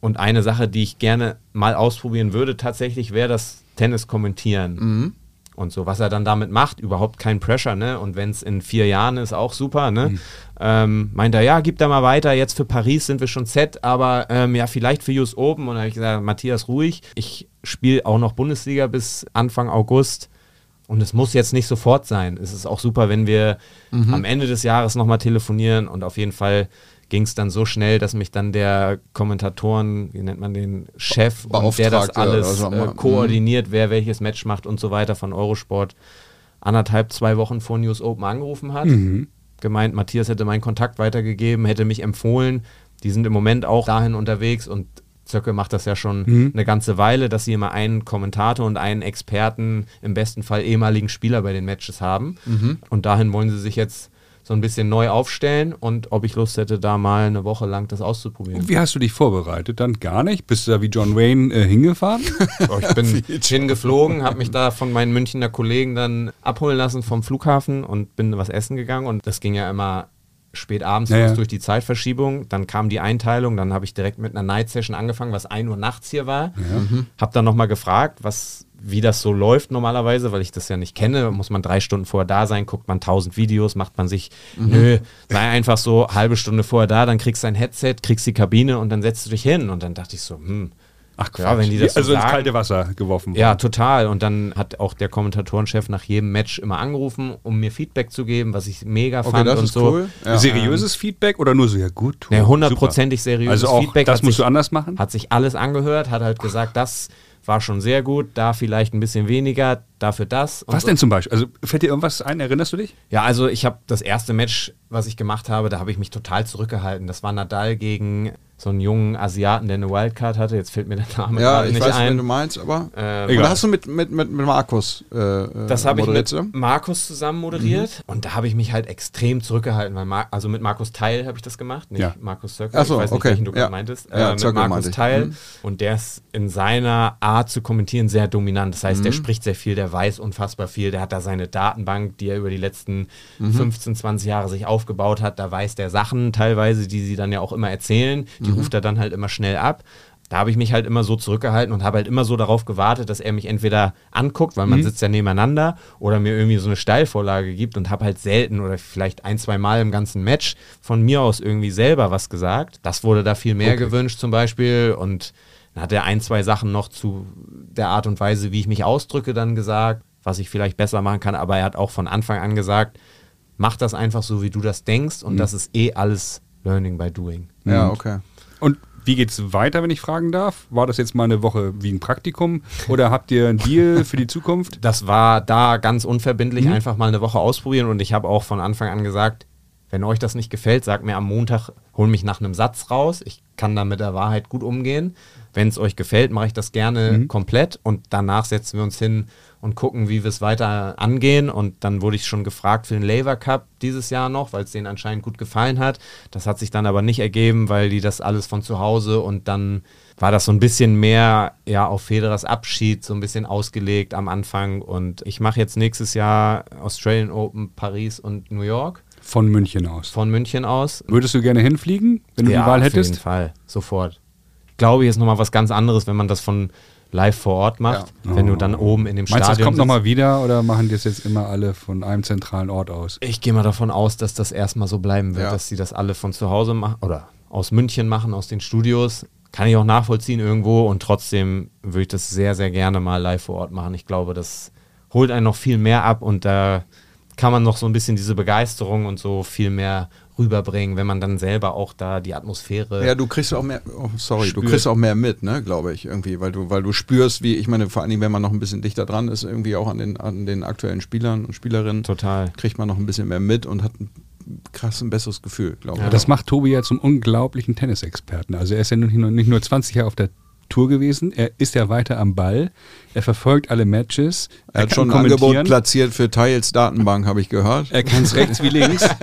Und eine Sache, die ich gerne mal ausprobieren würde, tatsächlich wäre das Tennis kommentieren. Mhm und so. Was er dann damit macht, überhaupt kein Pressure, ne? Und wenn es in vier Jahren ist, auch super, ne? Mhm. Ähm, meint er, ja, gib da mal weiter, jetzt für Paris sind wir schon set, aber ähm, ja, vielleicht für US Open. Und dann habe ich gesagt, Matthias, ruhig. Ich spiele auch noch Bundesliga bis Anfang August. Und es muss jetzt nicht sofort sein. Es ist auch super, wenn wir mhm. am Ende des Jahres nochmal telefonieren und auf jeden Fall ging es dann so schnell, dass mich dann der Kommentatoren, wie nennt man den, Chef, und der das alles äh, mhm. koordiniert, wer welches Match macht und so weiter von Eurosport, anderthalb, zwei Wochen vor News Open angerufen hat. Mhm. Gemeint, Matthias hätte meinen Kontakt weitergegeben, hätte mich empfohlen. Die sind im Moment auch dahin unterwegs und Zöcke macht das ja schon mhm. eine ganze Weile, dass sie immer einen Kommentator und einen Experten, im besten Fall ehemaligen Spieler bei den Matches haben. Mhm. Und dahin wollen sie sich jetzt so ein bisschen neu aufstellen und ob ich Lust hätte, da mal eine Woche lang das auszuprobieren. Und wie hast du dich vorbereitet? Dann gar nicht? Bist du da wie John Wayne äh, hingefahren? oh, ich bin hingeflogen, habe mich da von meinen Münchner Kollegen dann abholen lassen vom Flughafen und bin was essen gegangen und das ging ja immer spät abends ja, ja. durch die Zeitverschiebung. Dann kam die Einteilung, dann habe ich direkt mit einer Night Session angefangen, was 1 Uhr nachts hier war. Ja. Mhm. Habe dann nochmal gefragt, was wie das so läuft normalerweise, weil ich das ja nicht kenne, muss man drei Stunden vorher da sein, guckt man tausend Videos, macht man sich, mhm. nö, sei einfach so halbe Stunde vorher da, dann kriegst du ein Headset, kriegst die Kabine und dann setzt du dich hin. Und dann dachte ich so, hm, Ach ja, wenn die das also so sagen, ins kalte Wasser geworfen worden. Ja, total. Und dann hat auch der Kommentatorenchef nach jedem Match immer angerufen, um mir Feedback zu geben, was ich mega okay, fand das und ist so. Cool. Ja. Seriöses ähm, Feedback oder nur so, ja gut. hundertprozentig seriöses also auch, Feedback. Das musst sich, du anders machen? Hat sich alles angehört, hat halt gesagt, das war schon sehr gut, da vielleicht ein bisschen weniger, dafür das. Was so. denn zum Beispiel? Also fällt dir irgendwas ein, erinnerst du dich? Ja, also ich habe das erste Match, was ich gemacht habe, da habe ich mich total zurückgehalten. Das war Nadal gegen so einen jungen Asiaten, der eine Wildcard hatte. Jetzt fällt mir der Name ja, nicht weiß, ein. Ja, ich weiß, du meinst, aber. Ähm, Oder hast du mit, mit, mit, mit Markus äh, äh Das habe ich mit Markus zusammen moderiert mhm. und da habe ich mich halt extrem zurückgehalten, weil Mar also mit Markus Teil habe ich das gemacht, nicht ja. Markus Circle. Achso, ich weiß nicht, okay. welchen du ja. meintest. Äh, mit Markus Teil. Mhm. Und der ist in seiner Art zu kommentieren sehr dominant. Das heißt, mhm. der spricht sehr viel, der weiß unfassbar viel, der hat da seine Datenbank, die er über die letzten 15, mhm. 20 Jahre sich aufgebaut hat. Da weiß der Sachen teilweise, die sie dann ja auch immer erzählen. Die mhm. ruft er dann halt immer schnell ab. Da habe ich mich halt immer so zurückgehalten und habe halt immer so darauf gewartet, dass er mich entweder anguckt, weil man mhm. sitzt ja nebeneinander, oder mir irgendwie so eine Steilvorlage gibt und habe halt selten oder vielleicht ein, zwei Mal im ganzen Match von mir aus irgendwie selber was gesagt. Das wurde da viel mehr okay. gewünscht zum Beispiel und dann hat er ein, zwei Sachen noch zu der Art und Weise, wie ich mich ausdrücke, dann gesagt, was ich vielleicht besser machen kann, aber er hat auch von Anfang an gesagt, mach das einfach so, wie du das denkst und mhm. das ist eh alles Learning by Doing. Ja, okay. Und wie geht es weiter, wenn ich fragen darf? War das jetzt mal eine Woche wie ein Praktikum oder habt ihr einen Deal für die Zukunft? Das war da ganz unverbindlich, mhm. einfach mal eine Woche ausprobieren und ich habe auch von Anfang an gesagt, wenn euch das nicht gefällt, sagt mir am Montag, hol mich nach einem Satz raus. Ich kann da mit der Wahrheit gut umgehen. Wenn es euch gefällt, mache ich das gerne mhm. komplett und danach setzen wir uns hin und gucken, wie wir es weiter angehen. Und dann wurde ich schon gefragt für den Laver Cup dieses Jahr noch, weil es denen anscheinend gut gefallen hat. Das hat sich dann aber nicht ergeben, weil die das alles von zu Hause und dann war das so ein bisschen mehr ja auf Federers Abschied so ein bisschen ausgelegt am Anfang und ich mache jetzt nächstes Jahr Australian Open Paris und New York Von München aus. Von München aus. Würdest du gerne hinfliegen, wenn du ja, die Wahl Auf hättest? jeden Fall, sofort. Ich glaube, hier ist nochmal was ganz anderes, wenn man das von live vor Ort macht. Wenn du dann oben in dem Meinst du, das Stadion kommt nochmal wieder oder machen die das jetzt immer alle von einem zentralen Ort aus? Ich gehe mal davon aus, dass das erstmal so bleiben wird, Ja. dass sie das alle von zu Hause machen oder aus München machen, aus den Studios. Kann ich auch nachvollziehen irgendwo und trotzdem würde ich das sehr, sehr gerne mal live vor Ort machen. Ich glaube, das holt einen noch viel mehr ab und da kann man noch so ein bisschen diese Begeisterung und so viel mehr rüberbringen, wenn man dann selber auch da die Atmosphäre. Ja, du kriegst auch mehr, oh, sorry, du Spürt. kriegst auch mehr mit, ne, glaube ich, irgendwie, weil du, weil du spürst, wie, ich meine, vor allen Dingen, wenn man noch ein bisschen dichter dran ist, irgendwie auch an den, an den aktuellen Spielern und Spielerinnen, Total. kriegt man noch ein bisschen mehr mit und hat ein krass ein besseres Gefühl, glaube ich. Das macht Tobi ja zum unglaublichen Tennisexperten. Also er ist ja nicht nur, nicht nur 20 Jahre auf der Tour gewesen, er ist ja weiter am Ball, er verfolgt alle Matches, er hat kann schon ein Angebot platziert für Tiles Datenbank, habe ich gehört. Er kann es rechts wie links.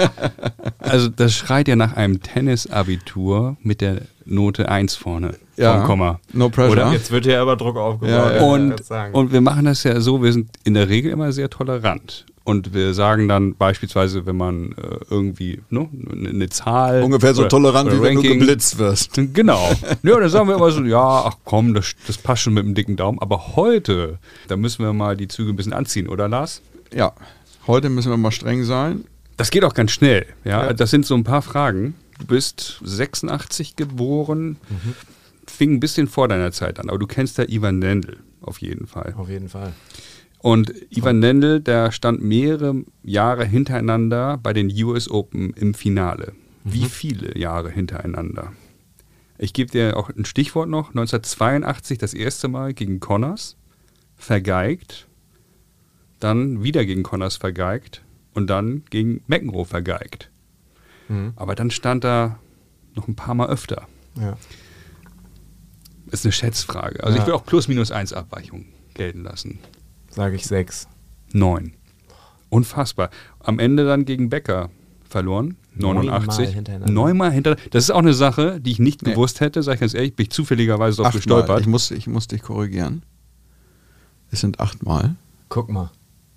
Also das schreit ja nach einem Tennisabitur mit der Note 1 vorne Ja. vom Komma. No pressure. Oder? Jetzt wird hier aber Druck aufgebaut. Ja, ja. Und, und wir machen das ja so, wir sind in der Regel immer sehr tolerant. Und wir sagen dann beispielsweise, wenn man äh, irgendwie ne, eine Zahl. Ungefähr so oder- tolerant, oder wie wenn du Ranking- geblitzt wirst. Genau. Ja, dann sagen wir immer so, ja, ach komm, das, das passt schon mit dem dicken Daumen. Aber heute, da müssen wir mal die Züge ein bisschen anziehen, oder Lars? Ja, heute müssen wir mal streng sein. Das geht auch ganz schnell. Ja? Das sind so ein paar Fragen. Du bist 86 geboren, fing ein bisschen vor deiner Zeit an, aber du kennst ja Ivan Lendl auf jeden Fall. Auf jeden Fall. Und Ivan Lendl, der stand mehrere Jahre hintereinander bei den US Open im Finale. Wie viele Jahre hintereinander? Ich gebe dir auch ein Stichwort noch. 1982 das erste Mal gegen Connors, vergeigt, dann wieder gegen Connors vergeigt und dann gegen McEnroe vergeigt. Aber dann stand er noch ein paar Mal öfter. Ja. Ist eine Schätzfrage. Also Ja. ich will auch plus minus eins Abweichung gelten lassen. Sage ich sechs. Neun. Unfassbar. Am Ende dann gegen Becker verloren. Neunmal 89. hintereinander. Neunmal hintereinander. Das ist auch eine Sache, die ich nicht Nee. gewusst hätte, sag ich ganz ehrlich, bin ich zufälligerweise drauf gestolpert. Ich muss, ich muss dich korrigieren. Es sind achtmal. Guck mal.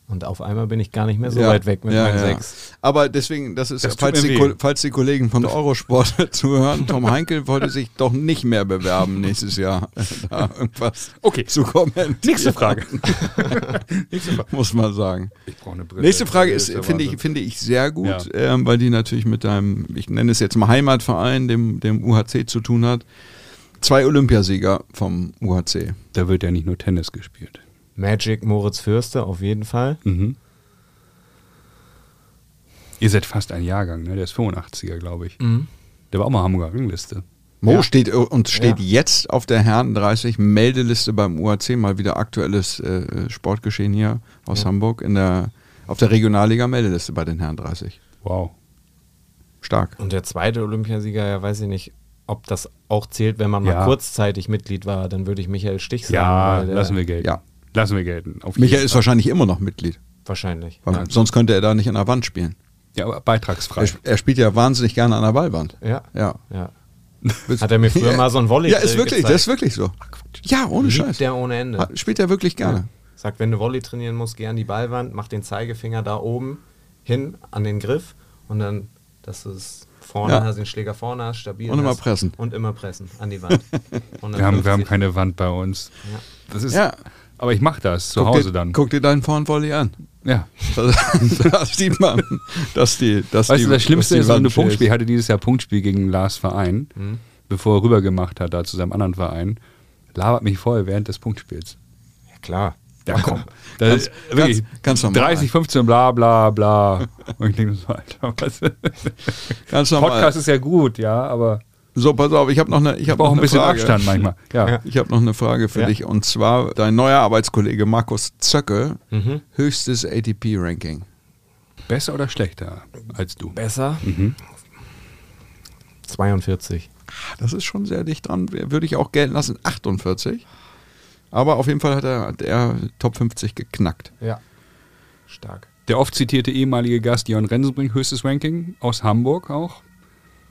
Und auf einmal bin ich gar nicht mehr so Ja, weit weg mit ja, meinen ja. sechs. Aber deswegen, das ist, Das falls, die, falls die Kollegen von Eurosport zuhören, Tom Heinkel wollte sich doch nicht mehr bewerben nächstes Jahr. Da irgendwas Okay. zu kommentieren. Nächste Frage. Nächste Frage. Muss man sagen. Ich brauche eine Brille. Nächste Frage ist, finde ich, finde ich sehr gut, Ja. ähm, weil die natürlich mit deinem, ich nenne es jetzt mal Heimatverein, dem, dem UHC zu tun hat. Zwei Olympiasieger vom UHC. Da wird ja nicht nur Tennis gespielt. Magic Moritz Fürste auf jeden Fall. Mhm. Ihr seid fast ein Jahrgang, ne? Der ist 85er, glaube ich. Der war auch mal Hamburger Rangliste. Mo Ja. steht äh, und steht Ja. jetzt auf der Herren 30 Meldeliste beim UHC, mal wieder aktuelles äh, Sportgeschehen hier aus Hamburg in der auf der Regionalliga Meldeliste bei den Herren 30. Wow. Stark. Und der zweite Olympiasieger, ja, weiß ich nicht, ob das auch zählt, wenn man Ja. mal kurzzeitig Mitglied war, dann würde ich Michael Stich sagen. Ja, weil der- lassen wir gelten. Ja. Lassen wir gelten. Auf Michael ist wahrscheinlich immer noch Mitglied, Wahrscheinlich. weil Ja. sonst könnte er da nicht an der Wand spielen. Ja, aber beitragsfrei. Er, er spielt ja wahnsinnig gerne an der Ballwand. Ja. Ja. ja. Hat er mir früher mal so ein Volley Ja, ist wirklich, gezeigt. das ist wirklich so. Ja, ohne Liebt Scheiß. der ohne Ende. Ha- Spielt er wirklich gerne. Sagt, wenn du Volley trainieren musst, geh an die Ballwand, mach den Zeigefinger da oben hin an den Griff und dann, dass du es vorne Ja. hast, den Schläger vorne hast, stabil Und immer hast. pressen. Und immer pressen an die Wand. Wir haben, wir haben 50. keine Wand bei uns. Ja. Das ist, Ja. Aber ich mache das zu Guck Hause dir, dann. Guck dir deinen Vornvolley an. Ja. Da, da sieht man, dass die. Dass Weißt die, du, das Schlimmste ist, wenn du Punktspiel, ich hatte dieses Jahr Punktspiel gegen Lars Verein, Mhm. bevor er rüber gemacht hat, da zu seinem anderen Verein, labert mich voll während des Punktspiels. ja, klar. Ja, komm. Das Ganz- ist wirklich ganz- ganz normal. 30, 15, bla bla bla. Und ich denke so, Alter, was? Ganz normal. Podcast ist ja gut, ja, aber So, pass auf, ich habe noch eine, ich ich hab brauche noch ein bisschen Frage. Abstand manchmal. Ja. Ich habe noch eine Frage für Ja. dich und zwar dein neuer Arbeitskollege Markus Zöcke, Mhm. höchstes ATP-Ranking. Besser oder schlechter als du? Besser. Mhm. 42. Das ist schon sehr dicht dran, würde ich auch gelten lassen. 48. Aber auf jeden Fall hat er, hat er Top 50 geknackt. Ja. Stark. Der oft zitierte ehemalige Gast Jon Rensenbrink, höchstes Ranking, aus Hamburg auch.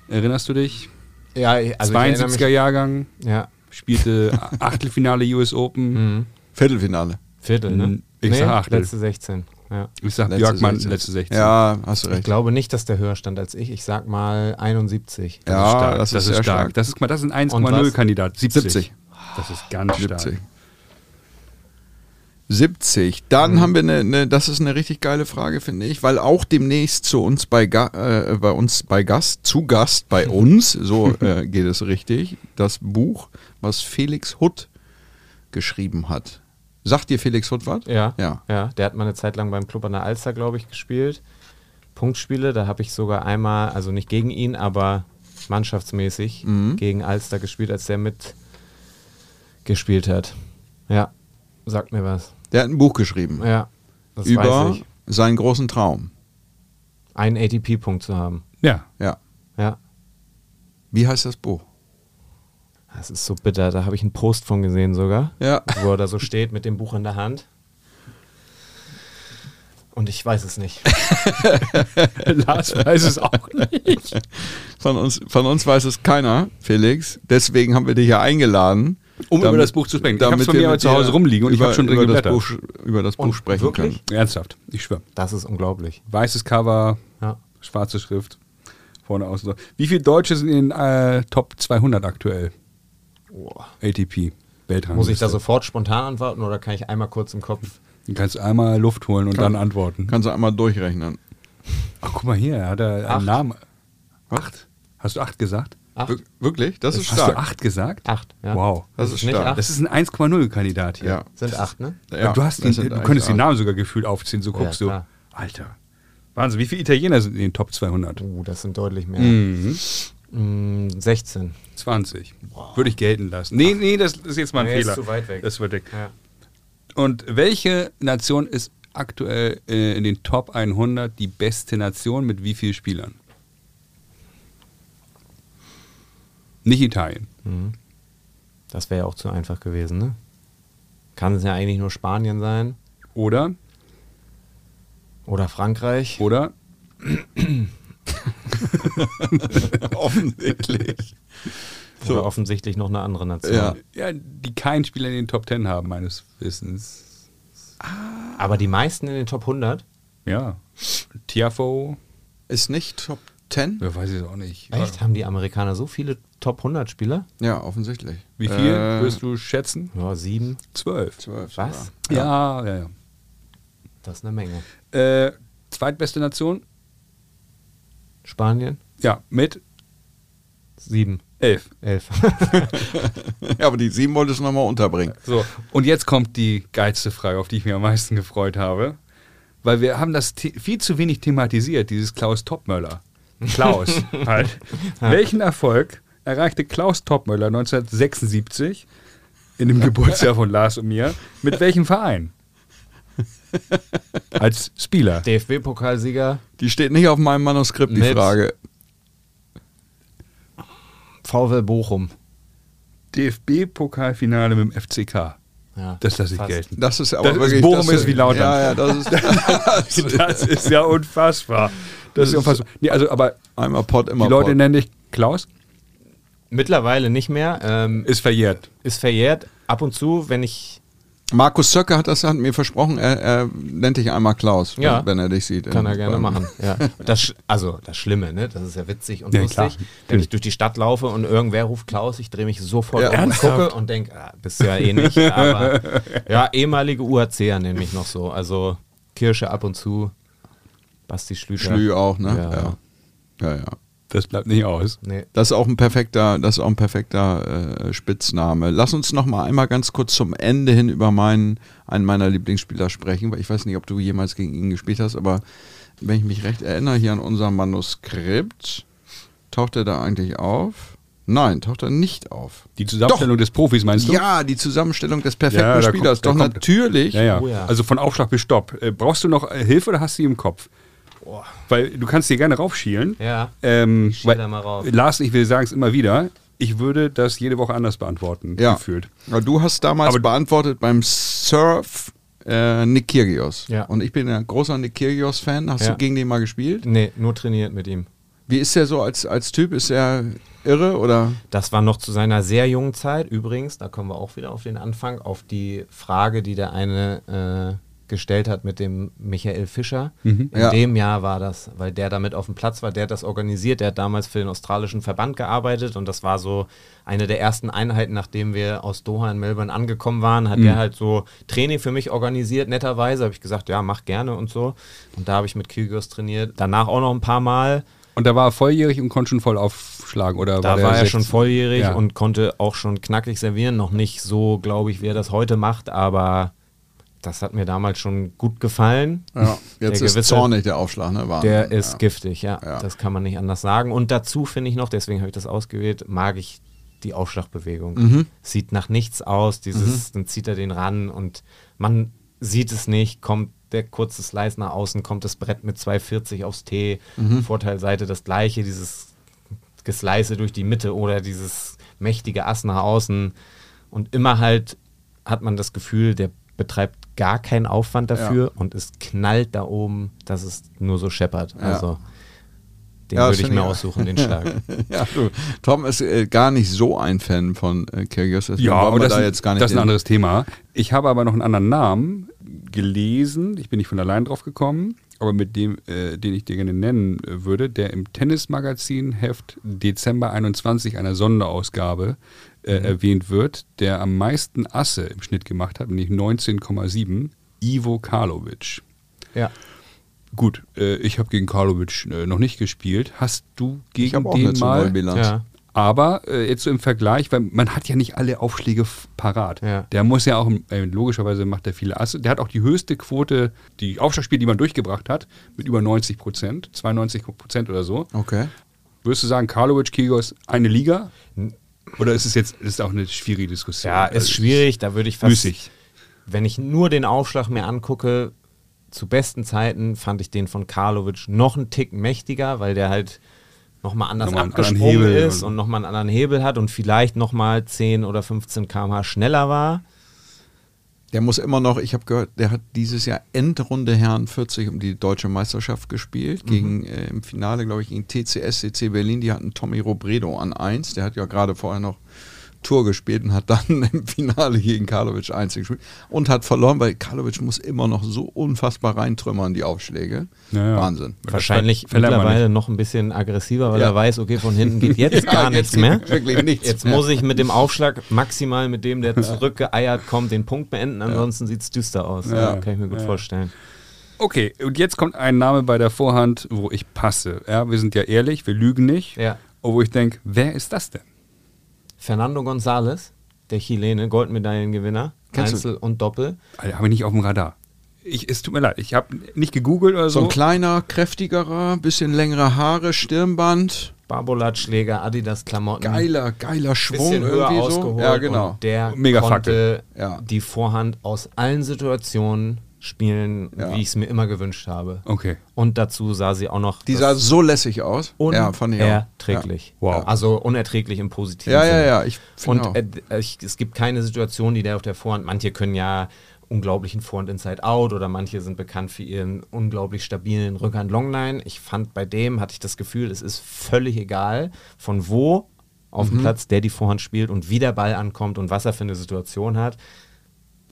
Erinnerst du dich? Ja, also ich erinnere 72er Jahrgang, ja. spielte Achtelfinale US Open. Mhm. Viertelfinale. Viertel, ne? Ich sag Achtel. letzte 16. Ja. Ich sag Letzte Björkmann, 16. letzte 16. Ja, hast du Ich recht. glaube nicht, dass der höher stand als ich. Ich sag mal 71. Das Ja, ist stark. das ist das ist sehr stark. stark. Das ist, das ist ein Und 1,0 was? Kandidat. 70. 70. Das ist ganz 70. stark. 70. Dann haben wir eine, eine, das ist eine richtig geile Frage, finde ich, weil auch demnächst zu uns bei, äh, bei uns bei Gast, zu Gast bei uns, so äh, geht es richtig, das Buch, was Felix Hutt geschrieben hat. Sagt dir Felix Hutt was? Ja. Ja. Ja, der hat mal eine Zeit lang beim Club an der Alster, glaube ich, gespielt. Punktspiele, da habe ich sogar einmal, also nicht gegen ihn, aber mannschaftsmäßig Mhm. gegen Alster gespielt, als der mit gespielt hat. Ja, sagt mir was. Der hat ein Buch geschrieben Ja, das über weiß ich. seinen großen Traum. Einen ATP-Punkt zu haben. Ja. Ja. Ja, Wie heißt das Buch? das ist so bitter. Da habe ich einen Post von gesehen sogar, Ja. wo er da so steht mit dem Buch in der Hand. Und ich weiß es nicht. Lars weiß es auch nicht. Von uns, von uns weiß es keiner, Felix. Deswegen haben wir dich ja eingeladen. Um über das Buch zu sprechen. Ich hab's damit von mir zu Hause rumliegen und ich über, hab schon drin über das. Buch, über das Buch Und sprechen wirklich? können. Ernsthaft, ich schwöre. Das ist unglaublich. Weißes Cover, Ja. schwarze Schrift, vorne außen. so. Wie viele Deutsche sind in den äh, Top 200 aktuell? Boah. ATP, Weltrangliste. Muss ich da sofort spontan antworten oder kann ich einmal kurz im Kopf? Du kannst einmal Luft holen und Kann- dann antworten. Kannst du einmal durchrechnen. Ach, guck mal hier, hat er Acht. einen Namen. Acht? Hast du acht gesagt? Acht? Wir- Wirklich? Das ist Hast du stark. acht gesagt? Acht, ja. Wow. Das ist nicht stark. acht? Das ist ein 1,0-Kandidat hier. Ja. Sind acht, ne? Ja, du hast das den, du könntest den. Namen sogar gefühlt aufziehen, so Ja, guckst du. klar. Alter. Wahnsinn, wie viele Italiener sind in den Top 200? Uh, das sind deutlich mehr. Mhm. Mm, 16. 20. Würde ich gelten lassen. Nee, nee, das ist jetzt mal ein Nee, ist Fehler. zu weit weg. Das wird weg. Ja. Und welche Nation ist aktuell äh, in den Top 100 die beste Nation mit wie vielen Spielern? Nicht Italien. Mhm. Das wäre ja auch zu einfach gewesen, ne? Kann es ja eigentlich nur Spanien sein Oder, oder Frankreich. oder, Offensichtlich. Oder offensichtlich noch eine andere Nation. Ja. ja, die keinen Spieler in den Top 10 haben, meines Wissens. Aber die meisten in den Top 100? Ja. Tiafo, Ist nicht Top 10? ja, weiß ich auch nicht. Echt? Haben die Amerikaner so viele Top 100 Spieler? Ja, offensichtlich. Wie viel Äh, würdest du schätzen? Ja, sieben. Zwölf. Zwölf. Was? Ja, ja, ja. Das ist eine Menge. Äh, zweitbeste Nation? Spanien? Ja, mit Sieben. elf. Elf. Ja, aber die sieben wolltest du nochmal unterbringen. So, und jetzt kommt die geilste Frage, auf die ich mich am meisten gefreut habe. Weil wir haben das viel zu wenig thematisiert, dieses Klaus Topmöller. Klaus halt. Welchen Erfolg erreichte Klaus Topmöller 1976 in dem Geburtsjahr von Lars und mir? Mit welchem Verein? Als Spieler. DFB-Pokalsieger Die steht nicht auf meinem Manuskript, die Frage. VW Bochum. DFB-Pokalfinale mit dem FCK. Ja, Das lasse ich fast. gelten. Das ist aber Das ist- wirklich. Bochum das ist wie Lautern. Ja, ja, das ist. Das ist ja unfassbar. Das ist ja unfassbar. Nee, also, aber Einmal Pott, immer die Leute Pott. nennen dich Klaus, Mittlerweile nicht mehr. Ähm, ist verjährt. ist verjährt. Ab und zu, wenn ich. Markus Zöcker hat das hat mir versprochen, er, er nennt dich einmal Klaus, Ja. wenn, wenn er dich sieht. Kann er gerne machen. Ja. Das, also das Schlimme, ne? Das ist ja witzig und Ja, lustig. klar. Wenn ich durch die Stadt laufe und irgendwer ruft Klaus, ich drehe mich sofort Ja. um und Ernsthaft? gucke und denke, ah, bist du ja eh nicht. Aber ja, ehemalige UACer nenne mich noch so. Also Kirsche ab und zu, Basti Schlüter. Schlü auch, ne? Ja. Ja. ja, ja. Das bleibt nicht aus. Nee. Das ist auch ein perfekter, das ist auch ein perfekter äh, Spitzname. Lass uns noch mal einmal ganz kurz zum Ende hin über meinen, einen meiner Lieblingsspieler sprechen, weil ich weiß nicht, ob du jemals gegen ihn gespielt hast, aber wenn ich mich recht erinnere, hier an unserem Manuskript, taucht er da eigentlich auf? Nein, taucht er nicht auf. Die Zusammenstellung des Profis meinst du? Ja, die Zusammenstellung des perfekten Ja, Spielers. kommt- Doch natürlich. Ja, ja. Oh ja. Also von Aufschlag bis Stopp. Äh, brauchst du noch äh, Hilfe oder hast du die im Kopf? Weil du kannst dir gerne raufschielen. Ja. Ähm, Ich weil, da mal rauf. Lars, ich will sagen es immer wieder, ich würde das jede Woche anders beantworten, Ja. gefühlt. Ja, Du hast damals Aber- beantwortet beim Surf äh, Nick Kyrgios. Ja. Und ich bin ein großer Nick Kyrgios-Fan. Hast Ja. du gegen den mal gespielt? Nee, nur trainiert mit ihm. Wie ist der so als, als Typ? Ist er irre oder? Das war noch zu seiner sehr jungen Zeit. Übrigens, da kommen wir auch wieder auf den Anfang, auf die Frage, die der eine gestellt hat mit dem Michael Fischer. Mhm. In Ja. dem Jahr war das, weil der damit auf dem Platz war, der hat das organisiert, der hat damals für den australischen Verband gearbeitet und das war so eine der ersten Einheiten, nachdem wir aus Doha in Melbourne angekommen waren, hat der halt so Training für mich organisiert, netterweise, habe ich gesagt, ja, mach gerne und so. Und da habe ich mit Kyrgios trainiert, danach auch noch ein paar Mal. Und da war er volljährig und konnte schon voll aufschlagen, oder Da der war er 16? schon volljährig Ja. und konnte auch schon knackig servieren. Noch nicht so, glaube ich, wie er das heute macht, aber das hat mir damals schon gut gefallen. Ja, jetzt Der ist gewisse- zornig der Aufschlag, ne? Wahnsinn. Der ist ja. giftig, ja. Ja. Das kann man nicht anders sagen. Und dazu finde ich noch, deswegen habe ich das ausgewählt, mag ich die Aufschlagbewegung. Mhm. Sieht nach nichts aus, dieses, dann zieht er den ran und man sieht es nicht, kommt der kurze Slice nach außen, kommt das Brett mit 240 aufs T, Mhm. Vorteilseite das gleiche, dieses Geslice durch die Mitte oder dieses mächtige Ass nach außen. Und immer halt hat man das Gefühl, der betreibt gar keinen Aufwand dafür und es knallt da oben, dass es nur so scheppert. Ja. Also den Ja, würde ich mir aussuchen, den Schlag. Ja, du, Tom ist äh, gar nicht so ein Fan von äh, Kyrgios, Ja, aber das, da jetzt gar nicht das ist ein anderes Thema. Ich habe aber noch einen anderen Namen gelesen. Ich bin nicht von allein drauf gekommen, aber mit dem, äh, den ich dir gerne nennen äh, würde, der im Tennismagazin Heft Dezember 21 einer Sonderausgabe äh, Mhm. erwähnt wird, der am meisten Asse im Schnitt gemacht hat, nämlich 19,7, Ivo Karlovic. ja. Gut, äh, ich habe gegen Karlovic äh, noch nicht gespielt. Hast du gegen den mal? ja. Aber äh, jetzt so im Vergleich, weil man hat ja nicht alle Aufschläge parat. Ja. Der muss ja auch, äh, logischerweise macht er viele Asse. Der hat auch die höchste Quote, die Aufschlagspiele, die man durchgebracht hat, mit über 90 Prozent, 92 Prozent oder so. Okay. Würdest du sagen, Karlovic, Kyrgios, eine Liga? Oder ist es jetzt ist auch eine schwierige Diskussion? ja, Also, ist schwierig. Da würde ich fast, Müßig. wenn ich nur den Aufschlag mir angucke, zu besten Zeiten fand ich den von Karlovic noch einen Tick mächtiger, weil der halt nochmal anders anderen abgesprungen ist und- und nochmal einen anderen Hebel hat und vielleicht nochmal 10 oder 15 km/h schneller war. Der muss immer noch, ich habe gehört, der hat dieses Jahr Endrunde Herren 40 um die deutsche Meisterschaft gespielt. Gegen äh, im Finale, glaube ich, gegen TCS, CC Berlin. Die hatten Tommy Robredo an 1. Der hat ja gerade vorher noch Tour gespielt und hat dann im Finale gegen Karlovic 1 gespielt. Und hat verloren, weil Karlovic muss immer noch so unfassbar reintrümmern, die Aufschläge. Ja, ja. Wahnsinn. Wahrscheinlich mittlerweile noch ein bisschen aggressiver, weil Ja. er weiß, okay, von hinten geht jetzt Ja, gar jetzt nichts mehr. wirklich nichts Jetzt mehr. muss ich mit dem Aufschlag maximal mit dem, der zurückgeeiert kommt, den Punkt beenden. Ansonsten sieht es düster aus. Ja. Ja. Kann ich mir gut Ja. vorstellen. Okay, und jetzt kommt ein Name bei der Vorhand, wo ich passe. Ja, wir sind ja ehrlich, wir lügen nicht. Ja. Und wo ich denke, wer ist das denn? Fernando González, der Chilene, Goldmedaillengewinner, Kennst du? Einzel und Doppel. Habe ich nicht auf dem Radar. Ich, es tut mir leid, ich habe nicht gegoogelt oder So so. ein kleiner, kräftigerer, bisschen längere Haare, Stirnband. Barbolat-Schläger, Adidas-Klamotten. Geiler, geiler Schwung bisschen höher irgendwie ausgeholt. so. Ja, genau. Und der Mega konnte Ja. die Vorhand aus allen Situationen spielen, Ja. wie ich es mir immer gewünscht habe. Okay. Und dazu sah sie auch noch Die sah so lässig aus. Ja, fand ich auch. unerträglich. Ja. Wow. Also unerträglich im positiven Ja, ja, Sinne. ja. Ich Und auch. äh, ich, es gibt keine Situation, die der auf der Vorhand, manche können ja unglaublichen Vorhand Inside Out oder manche sind bekannt für ihren unglaublich stabilen Rückhand Longline. Ich fand bei dem hatte ich das Gefühl, es ist völlig egal, von wo auf Mhm. dem Platz der die Vorhand spielt und wie der Ball ankommt und was er für eine Situation hat.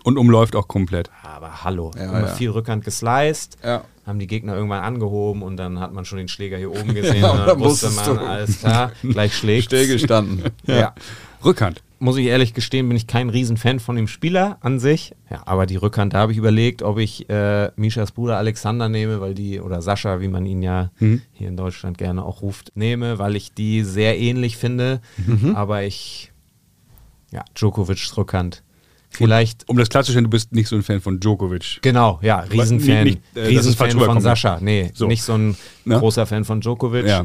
Und umläuft auch komplett. Aber hallo, Ja, immer ja. viel Rückhand gesliced, Ja. haben die Gegner irgendwann angehoben und dann hat man schon den Schläger hier oben gesehen Ja, und dann wusste man, du. alles klar, gleich schlägt. Stillgestanden. Ja. Rückhand. Muss ich ehrlich gestehen, bin ich kein Riesenfan von dem Spieler an sich. Ja, aber die Rückhand, da habe ich überlegt, ob ich äh, Mishas Bruder Alexander nehme, weil die, oder Sascha, wie man ihn ja Mhm. hier in Deutschland gerne auch ruft, nehme, weil ich die sehr ähnlich finde. Mhm. Aber ich, ja, Djokovic's Rückhand. Vielleicht Um das klarzustellen, du bist nicht so ein Fan von Djokovic. Genau, ja, Riesenfan. nicht, äh, es falsch Riesenfan von. Sascha. Nee, So. nicht so ein Ne? großer Fan von Djokovic. Ja.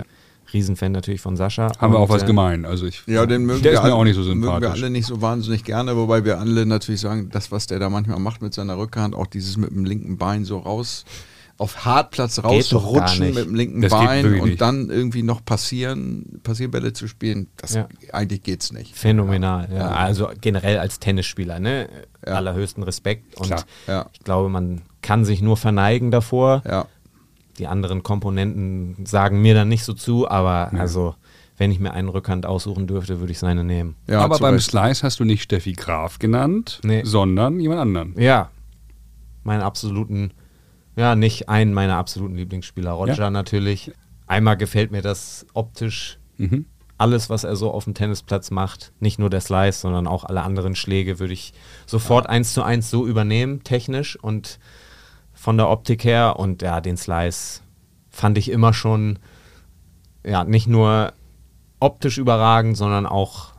Riesenfan natürlich von Sascha. Haben wir auch was äh, gemein. Also ich, Ja, den mögen der wir ist mir alle, auch nicht so Mögen wir sympathisch. alle nicht so wahnsinnig gerne, wobei wir alle natürlich sagen, das, was der da manchmal macht mit seiner Rückhand, auch dieses mit dem linken Bein so raus, auf Hartplatz nicht. mit dem linken Das Bein und nicht. dann irgendwie noch passieren, Passierbälle zu spielen, das Ja. eigentlich geht's nicht. Phänomenal, ja. Ja. Also generell als Tennisspieler, ne? Ja. Allerhöchsten Respekt. Und ich glaube, man kann sich nur verneigen davor. Ja. Die anderen Komponenten sagen mir dann nicht so zu, aber also, wenn ich mir einen Rückhand aussuchen dürfte, würde ich seine nehmen. Ja, Aber beim Recht. Slice hast du nicht Steffi Graf genannt, Nee. sondern jemand anderen. Ja. meinen absoluten, ja, nicht einen meiner absoluten Lieblingsspieler. Roger Ja. natürlich. Einmal gefällt mir das optisch. Mhm. Alles, was er so auf dem Tennisplatz macht, nicht nur der Slice, sondern auch alle anderen Schläge, würde ich sofort eins zu eins so übernehmen, technisch und von der Optik her. Und ja, den Slice fand ich immer schon, ja, nicht nur optisch überragend, sondern auch,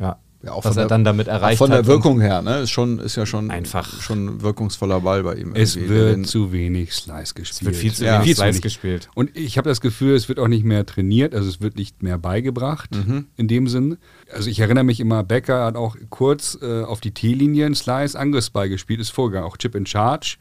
ja, Ja, auch was von er der- dann damit erreicht von hat. der und- Wirkung her, ne? Ist schon, ist ja schon Einfach. schon ein wirkungsvoller Ball bei ihm. Es irgendwie, der wird den- zu wenig Slice gespielt. wird viel zu Ja. wenig Viel zu Slice wenig. gespielt. Und ich habe das Gefühl, es wird auch nicht mehr trainiert, also es wird nicht mehr beigebracht Mhm. in dem Sinn. Also ich erinnere mich immer, Becker hat auch kurz äh, auf die T-Linien Slice Angriffsball gespielt, ist vorgegangen, auch Chip in Charge.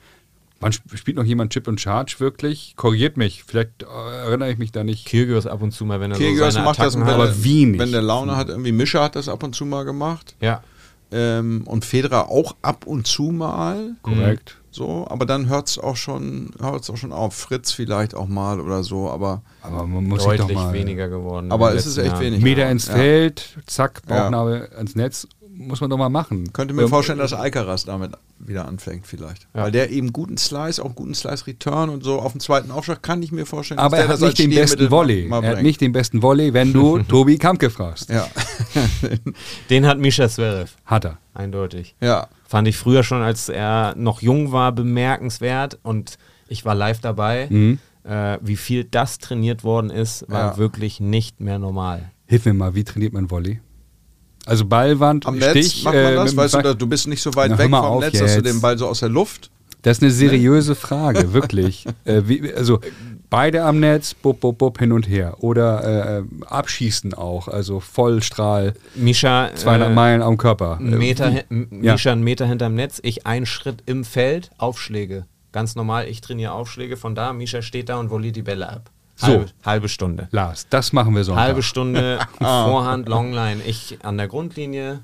Wann sp- spielt noch jemand Chip und Charge wirklich? Korrigiert mich, vielleicht äh, erinnere ich mich da nicht. Kyrgios ab und zu mal, wenn er Kyrgios so seine macht das, Attacken wenn, hat. aber er, wenig. wenn der Laune hat. Irgendwie Mischer hat das ab und zu mal gemacht. Ja, Ähm, und Federer auch ab und zu mal. Korrekt. So, aber dann hört es auch schon, hört's auch schon auf. Fritz vielleicht auch mal oder so, aber, Aber man muss sich doch deutlich mal weniger geworden. aber es ist echt Jahren. wenig. Meter ins Ja. Feld, zack, Ja. Bauchnabel ans Netz, muss man doch mal machen. Könnte mir Ähm, vorstellen, dass Alcaraz damit wieder anfängt vielleicht. Ja. Weil der eben guten Slice, auch guten Slice-Return und so auf dem zweiten Aufschlag kann ich mir vorstellen, Aber dass er hat nicht den besten Volley. mal Er hat bringt. nicht den besten Volley, wenn du Tobi Kampke fragst. Ja. Den hat Misha Zverev, Hat er. eindeutig. ja. Fand ich früher schon, als er noch jung war, bemerkenswert und ich war live dabei. Mhm. Äh, wie viel das trainiert worden ist, war Ja. wirklich nicht mehr normal. Hilf mir mal, wie trainiert man Volley? Also Ballwand, Am Netz Stich. macht man äh, das, weißt du, du bist nicht so weit Na, weg vom auf Netz, dass du jetzt. den Ball so aus der Luft. Das ist eine seriöse Frage, wirklich. äh, wie, also beide am Netz, bub, bub, bub, hin und her. Oder äh, abschießen auch, also Vollstrahl, Misha 200 äh, Meilen am Körper. einen Meter, ja. Misha einen Meter hinterm Netz, ich einen Schritt im Feld, Aufschläge. Ganz normal, ich trainiere Aufschläge von da, Misha steht da und volliert die Bälle ab. So. Halbe, halbe Stunde. Lars, das machen wir Sonntag. Halbe Stunde Vorhand, Longline. Ich an der Grundlinie,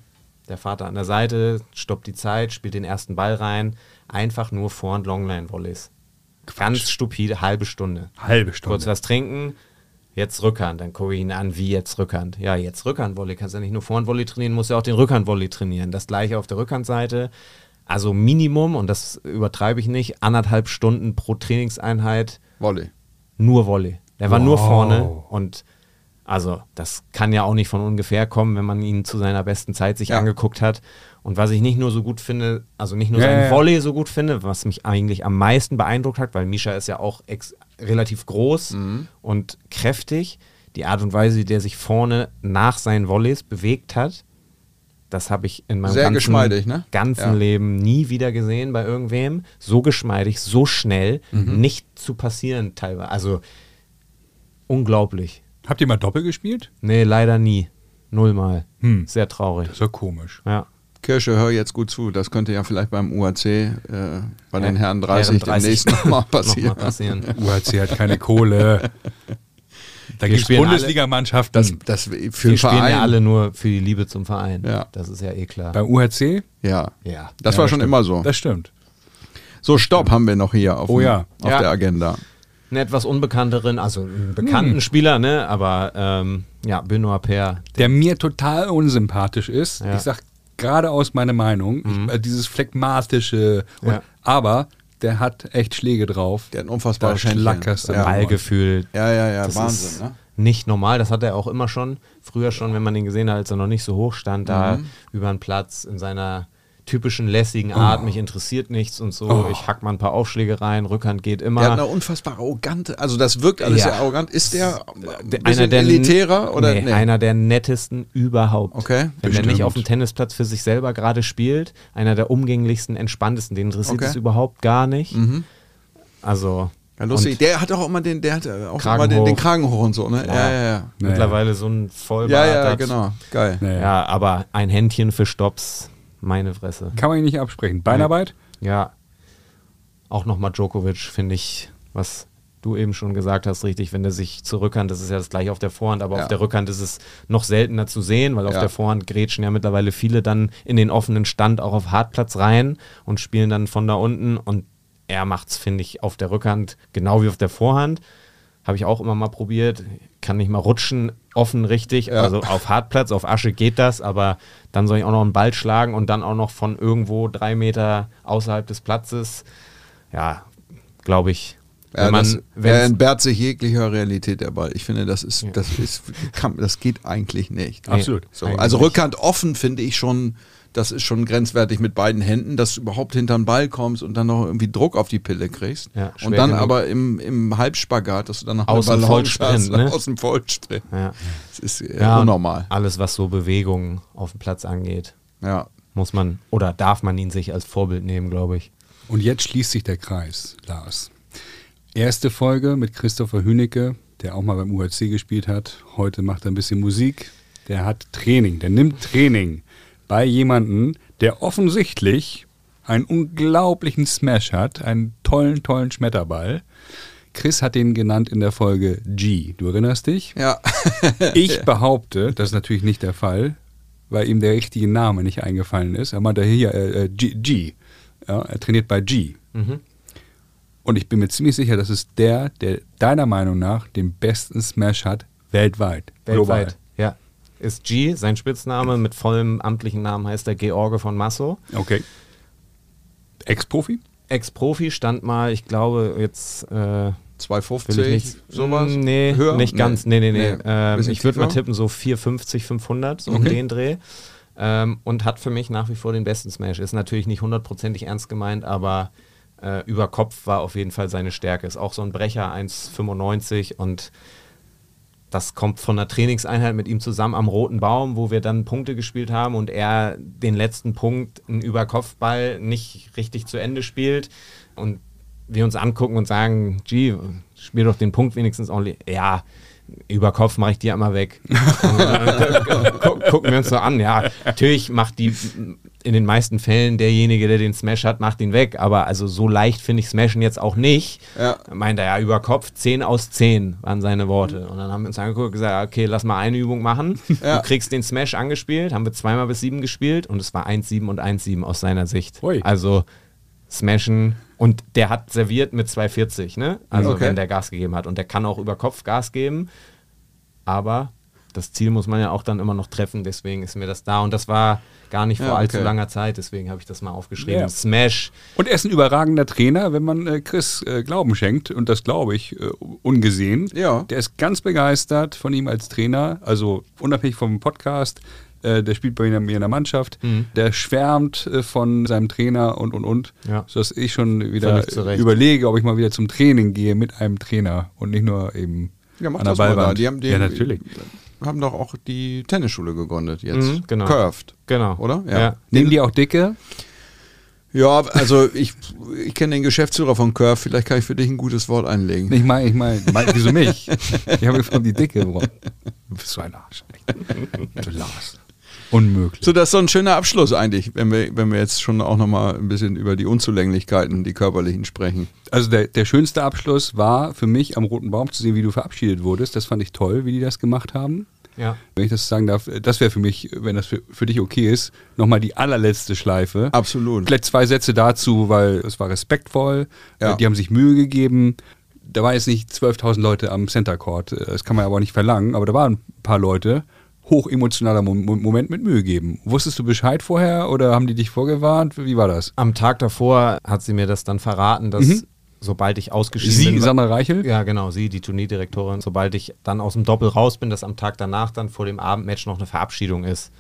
der Vater an der Seite, stoppt die Zeit, spielt den ersten Ball rein. Einfach nur Vorhand, Longline Volleys. Ganz stupide, halbe Stunde. Halbe Stunde. Kurz was trinken, jetzt Rückhand. Dann gucke ich ihn an, wie jetzt Rückhand. Ja, jetzt Rückhand-Volley. Kannst ja nicht nur Vorhand-Volley trainieren, musst ja auch den Rückhand-Volley trainieren. Das gleiche auf der Rückhandseite. Also Minimum, und das übertreibe ich nicht, anderthalb Stunden pro Trainingseinheit Volley. Nur Volley. Der war nur Wow. vorne und also das kann ja auch nicht von ungefähr kommen, wenn man ihn zu seiner besten Zeit sich Ja. angeguckt hat. Und was ich nicht nur so gut finde, also nicht nur Ja, sein ja. Volley so gut finde, was mich eigentlich am meisten beeindruckt hat, weil Misha ist ja auch ex relativ groß Mhm. und kräftig. Die Art und Weise, wie der sich vorne nach seinen Volleys bewegt hat, das habe ich in meinem Sehr ganzen, geschmeidig, ne? ganzen Ja. Leben nie wieder gesehen bei irgendwem. So geschmeidig, so schnell, Mhm. nicht zu passieren teilweise. Also unglaublich. Habt ihr mal Doppel gespielt? Nee, leider nie. Nullmal. Hm. Sehr traurig. Das ist ja komisch. Ja. Kirsche, hör jetzt gut zu. Das könnte ja vielleicht beim UAC äh, bei den Ja, Herren 30, Herren 30 demnächst nochmal passieren. Noch mal passieren. UHC hat keine Kohle. Da gibt es spielen alle- Bundesligamannschaften. Das, das für den spielen Verein. ja alle nur für die Liebe zum Verein. Ja. Das ist ja eh klar. Beim UHC? Ja, ja. das Ja, war schon stimmt. immer so. Das stimmt. So, Stopp haben wir noch hier auf, Oh ja. auf Ja. der Agenda. Einen etwas unbekannteren, also einen bekannten Hm. Spieler, ne? Aber ähm, ja, Benoit Paire. Der mir total unsympathisch ist. Ja. Ich sag geradeaus meine Meinung. Ich, äh, dieses phlegmatische. Und, Ja. Aber der hat echt Schläge drauf. Der hat ein unfassbares Da schlackerst ja. Ballgefühl. ja, ja, ja, Das Wahnsinn. Ne? nicht normal. Das hat er auch immer schon. Früher schon, wenn man ihn gesehen hat, als er noch nicht so hoch stand, da Mhm. über den Platz in seiner typischen lässigen Art. Mich interessiert nichts und so. Oh. Ich hack mal ein paar Aufschläge rein. Rückhand geht immer. Der hat eine unfassbar arrogante, also das wirkt alles Ja. sehr arrogant. Ist der ein Der- bisschen elitärer oder nee, nee? einer der nettesten überhaupt. Okay, Wenn der nicht auf dem Tennisplatz für sich selber gerade spielt, einer der umgänglichsten, entspanntesten, den interessiert Okay. es überhaupt gar nicht. Mhm. Also Ja, lustig. und Der hat auch immer den, der hat auch Kragen immer den, den hoch. Kragen hoch und so, ne? Ja, ja, ja. Naja. mittlerweile so ein Vollbart. Ja, ja, genau. Geil. Ja, aber ein Händchen für Stops, meine Fresse. Kann man ihn nicht absprechen. Beinarbeit? Ja, auch nochmal Djokovic, finde ich, was du eben schon gesagt hast, richtig, wenn der sich zur Rückhand, das ist ja das gleiche auf der Vorhand, aber Ja. auf der Rückhand ist es noch seltener zu sehen, weil auf Ja. der Vorhand grätschen ja mittlerweile viele dann in den offenen Stand auch auf Hartplatz rein und spielen dann von da unten und er macht es, finde ich, auf der Rückhand genau wie auf der Vorhand. Habe ich auch immer mal probiert. Kann nicht mal rutschen, offen richtig. Ja. Also auf Hartplatz, auf Asche geht das, aber dann soll ich auch noch einen Ball schlagen und dann auch noch von irgendwo drei Meter außerhalb des Platzes. Ja, glaube ich. Ja, wenn man, das, er entbehrt sich jeglicher Realität der Ball. Ich finde, das ist, Ja. das ist, kann, das geht eigentlich nicht. Absolut. So, eigentlich also nicht. Rückhand offen finde ich schon, das ist schon grenzwertig mit beiden Händen, dass du überhaupt hinter den Ball kommst und dann noch irgendwie Druck auf die Pille kriegst. Ja, und dann genug. aber im, im Halbspagat, dass du dann noch Aus dem Vollsprint, ne? aus dem Vollsprint. Ja. Das ist äh, Ja, unnormal. Alles, was so Bewegungen auf dem Platz angeht, Ja. muss man oder darf man ihn sich als Vorbild nehmen, glaube ich. Und jetzt schließt sich der Kreis, Lars. Erste Folge mit Christopher Hünecke, der auch mal beim UHC gespielt hat. Heute macht er ein bisschen Musik. Der hat Training, der nimmt Training bei jemandem, der offensichtlich einen unglaublichen Smash hat, einen tollen, tollen Schmetterball. Chris hat den genannt in der Folge G. Du erinnerst dich? Ja. Ich behaupte, das ist natürlich nicht der Fall, weil ihm der richtige Name nicht eingefallen ist. Er meinte hier äh, äh, G. G. Ja, er trainiert bei G. Und ich bin mir ziemlich sicher, das ist der, der deiner Meinung nach den besten Smash hat weltweit. Weltweit. Ja. Ist G, sein Spitzname, mit vollem amtlichen Namen heißt er George von Masso. Okay. Ex-Profi? Ex-Profi stand mal, ich glaube, jetzt äh, will 250, ich nicht. sowas? Mm, Nee, Höher? nicht ganz. Nee, nee, nee. Ähm, Bisschen ich würde mal tippen, so 450, 500, so um Okay. den Dreh. Ähm, und hat für mich nach wie vor den besten Smash. Ist natürlich nicht hundertprozentig ernst gemeint, aber äh, über Kopf war auf jeden Fall seine Stärke. Ist auch so ein Brecher, 1,95 und das kommt von einer Trainingseinheit mit ihm zusammen am Roten Baum, wo wir dann Punkte gespielt haben und er den letzten Punkt, einen Überkopfball, nicht richtig zu Ende spielt und wir uns angucken und sagen, G, spiel doch den Punkt wenigstens ordentlich. Ja, über Kopf mache ich die immer weg. Gucken wir uns so an. Ja, natürlich macht die in den meisten Fällen derjenige, der den Smash hat, macht ihn weg. Aber also so leicht finde ich Smashen jetzt auch nicht. Ja. Meint er ja über Kopf, 10 aus 10 waren seine Worte. Und dann haben wir uns angeguckt und gesagt, okay, lass mal eine Übung machen. Ja. Du kriegst den Smash angespielt, haben wir zweimal bis 7 gespielt und es war 1-7 und 1-7 aus seiner Sicht. Ui. Also Smashen und der hat serviert mit 240, ne? Also Okay. wenn der Gas gegeben hat und der kann auch über Kopf Gas geben, aber das Ziel muss man ja auch dann immer noch treffen, deswegen ist mir das da und das war gar nicht Ja, vor allzu okay. langer Zeit, deswegen habe ich das mal aufgeschrieben. Ja. Smash, Und er ist ein überragender Trainer, wenn man äh, Chris äh, Glauben schenkt. Und das glaube ich äh, ungesehen. Ja. Der ist ganz begeistert von ihm als Trainer. Also unabhängig vom Podcast. Äh, der spielt bei mir in der Mannschaft. Mhm. Der schwärmt äh, von seinem Trainer und und und. Ja. Sodass ich schon wieder überlege, ob ich mal wieder zum Training gehe mit einem Trainer und nicht nur eben Ja, mach an der das mal da. Ballwand. Die haben, die ja, natürlich. haben doch auch die Tennisschule gegründet jetzt. Mhm, genau. Curved. genau. Oder? Ja. Ja. Nehmen die auch dicke? Ja, also ich, ich kenne den Geschäftsführer von Curve, vielleicht kann ich für dich ein gutes Wort einlegen. Ich meine, ich meine, mein, wieso mich? Ich habe gefragt, die dicke. Warum? Du bist so ein Arsch. Du Lars. Unmöglich. So, das ist so ein schöner Abschluss eigentlich, wenn wir, wenn wir jetzt schon auch nochmal ein bisschen über die Unzulänglichkeiten, die körperlichen sprechen. Also der, der schönste Abschluss war für mich am Roten Baum zu sehen, wie du verabschiedet wurdest. Das fand ich toll, wie die das gemacht haben. Ja. Wenn ich das sagen darf, das wäre für mich, wenn das für, für dich okay ist, nochmal die allerletzte Schleife. Absolut. Vielleicht zwei Sätze dazu, weil es war respektvoll, Ja. die haben sich Mühe gegeben. Da war jetzt nicht 12.000 Leute am Center Court, das kann man aber auch nicht verlangen, aber da waren ein paar Leute, hochemotionaler Mo Mo- Moment mit Mühe geben. Wusstest du Bescheid vorher oder haben die dich vorgewarnt? Wie war das? Am Tag davor hat sie mir das dann verraten, dass Mhm. Sobald ich ausgeschieden Sie, bin. Sandra Reichel? Ja, genau, sie, die Turnierdirektorin. Sobald ich dann aus dem Doppel raus bin, dass am Tag danach dann vor dem Abendmatch noch eine Verabschiedung ist.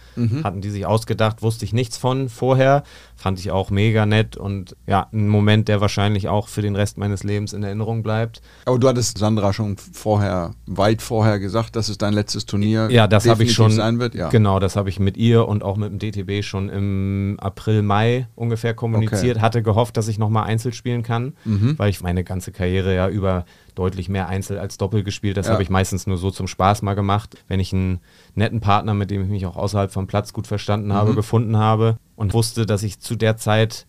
Hatten die sich ausgedacht, wusste ich nichts von vorher. Fand ich auch mega nett und ja, ein Moment, der wahrscheinlich auch für den Rest meines Lebens in Erinnerung bleibt. Aber du hattest Sandra schon vorher, weit vorher gesagt, dass es dein letztes Turnier Ja, das habe ich schon. sein wird. Ja. Genau, das habe ich mit ihr und auch mit dem DTB schon im April, Mai ungefähr kommuniziert. Okay. Hatte gehofft, dass ich nochmal Einzel spielen kann, Mhm. weil ich meine ganze Karriere ja über deutlich mehr Einzel als Doppel gespielt. Das Ja. habe ich meistens nur so zum Spaß mal gemacht, wenn ich einen netten Partner, mit dem ich mich auch außerhalb vom Platz gut verstanden Mhm. habe, gefunden habe und wusste, dass ich zu der Zeit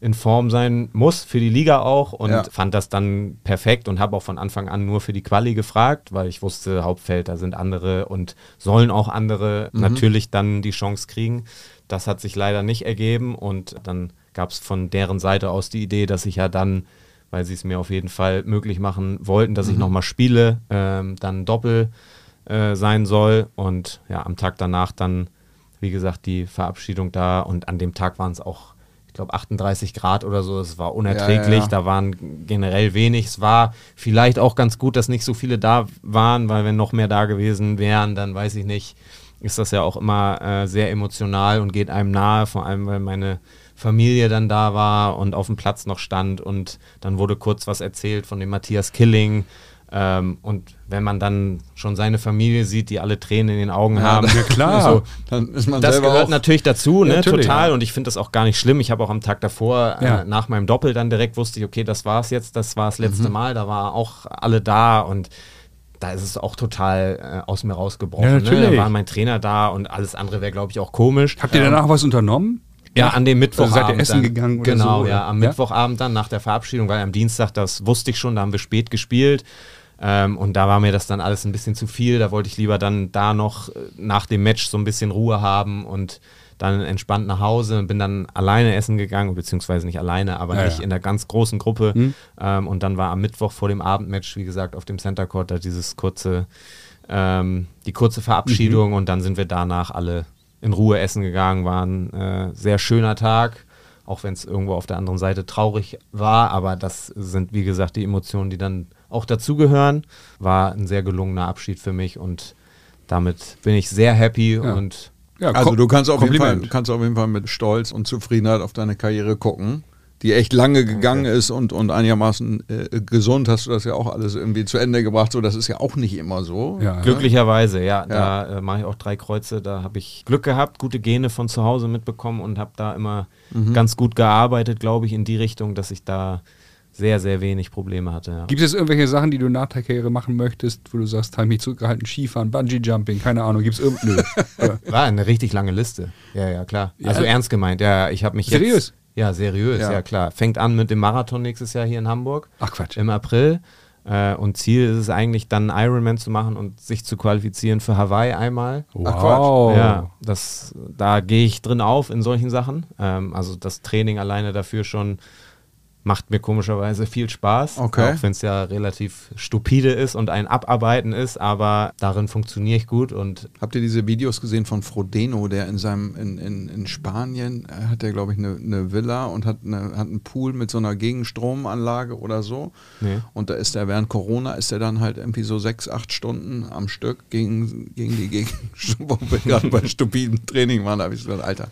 in Form sein muss, für die Liga auch und Ja. fand das dann perfekt und habe auch von Anfang an nur für die Quali gefragt, weil ich wusste, Hauptfeld, da sind andere und sollen auch andere natürlich dann die Chance kriegen. Das hat sich leider nicht ergeben und dann gab es von deren Seite aus die Idee, dass ich ja dann weil sie es mir auf jeden Fall möglich machen wollten, dass ich nochmal spiele, ähm, dann Doppel äh, sein soll. Und ja, am Tag danach dann, wie gesagt, die Verabschiedung da. Und an dem Tag waren es auch, ich glaube, 38 Grad oder so, es war unerträglich, Ja, ja, ja. da waren generell wenig, es war vielleicht auch ganz gut, dass nicht so viele da waren, weil wenn noch mehr da gewesen wären, dann weiß ich nicht, ist das ja auch immer äh, sehr emotional und geht einem nahe, vor allem weil meine Familie dann da war und auf dem Platz noch stand und dann wurde kurz was erzählt von dem Matthias Killing. Ähm, und wenn man dann schon seine Familie sieht, die alle Tränen in den Augen haben, ja, klar. so, Dann ist man das gehört natürlich dazu, ne? natürlich, total. ja. Und ich finde das auch gar nicht schlimm. Ich habe auch am Tag davor, Ja. äh, nach meinem Doppel, dann direkt wusste ich, okay, das war es jetzt, das war das Mhm. letzte Mal, da war auch alle da und da ist es auch total äh, aus mir rausgebrochen. Ja, ne? natürlich. Da war mein Trainer da und alles andere wäre, glaube ich, auch komisch. Habt ihr danach was unternommen? Ja, an dem Mittwochabend. Also seid ihr essen dann. gegangen oder Genau, so, ja, oder? am Ja? Mittwochabend dann nach der Verabschiedung, weil am Dienstag, das wusste ich schon, da haben wir spät gespielt. Ähm, und da war mir das dann alles ein bisschen zu viel. Da wollte ich lieber dann da noch äh, nach dem Match so ein bisschen Ruhe haben und dann entspannt nach Hause und bin dann alleine essen gegangen, beziehungsweise nicht alleine, aber Ja, nicht ja. in der ganz großen Gruppe. Hm. Ähm, und dann war am Mittwoch vor dem Abendmatch, wie gesagt, auf dem Center Court da dieses kurze, ähm, die kurze Verabschiedung Mhm. und dann sind wir danach alle in Ruhe essen gegangen. War ein äh, sehr schöner Tag, auch wenn es irgendwo auf der anderen Seite traurig war, aber das sind, wie gesagt, die Emotionen, die dann auch dazugehören. War ein sehr gelungener Abschied für mich und damit bin ich sehr happy und Ja, Also du kannst auf, jeden Fall, kannst auf jeden Fall mit Stolz und Zufriedenheit auf deine Karriere gucken, die echt lange gegangen ist und, und einigermaßen äh, gesund hast du das ja auch alles irgendwie zu Ende gebracht. So, das ist ja auch nicht immer so. Ja. Glücklicherweise, ja. Da äh, mache ich auch drei Kreuze. Da habe ich Glück gehabt, gute Gene von zu Hause mitbekommen und habe da immer ganz gut gearbeitet, glaube ich, in die Richtung, dass ich da sehr, sehr wenig Probleme hatte. Ja. Gibt es irgendwelche Sachen, die du nach der Karriere machen möchtest, wo du sagst, habe ich mich zurückgehalten, Skifahren, Bungee-Jumping, keine Ahnung, gibt es irgend... Nö. Ja. War eine richtig lange Liste. Ja, ja, klar. Also ernst gemeint. Ja, ich habe mich Seriös? jetzt. Ja, seriös, Ja. ja. klar. Fängt an mit dem Marathon nächstes Jahr hier in Hamburg. Ach Quatsch. Im April. Äh, und Ziel ist es eigentlich dann einen Ironman zu machen und sich zu qualifizieren für Hawaii einmal. Wow. Ja, das, da gehe ich drin auf in solchen Sachen. Ähm, also das Training alleine dafür schon macht mir komischerweise viel Spaß. Okay. Auch wenn es ja relativ stupide ist und ein Abarbeiten ist, aber darin funktioniere ich gut und Habt ihr diese Videos gesehen von Frodeno, der in seinem in, in, in Spanien äh, hat er glaube ich eine, eine Villa und hat, eine, hat einen Pool mit so einer Gegenstromanlage oder so. Nee. Und da ist er während Corona ist er dann halt irgendwie so sechs, acht Stunden am Stück gegen, gegen die wo wir gerade bei stupiden Training waren, da habe ich gesagt, Alter.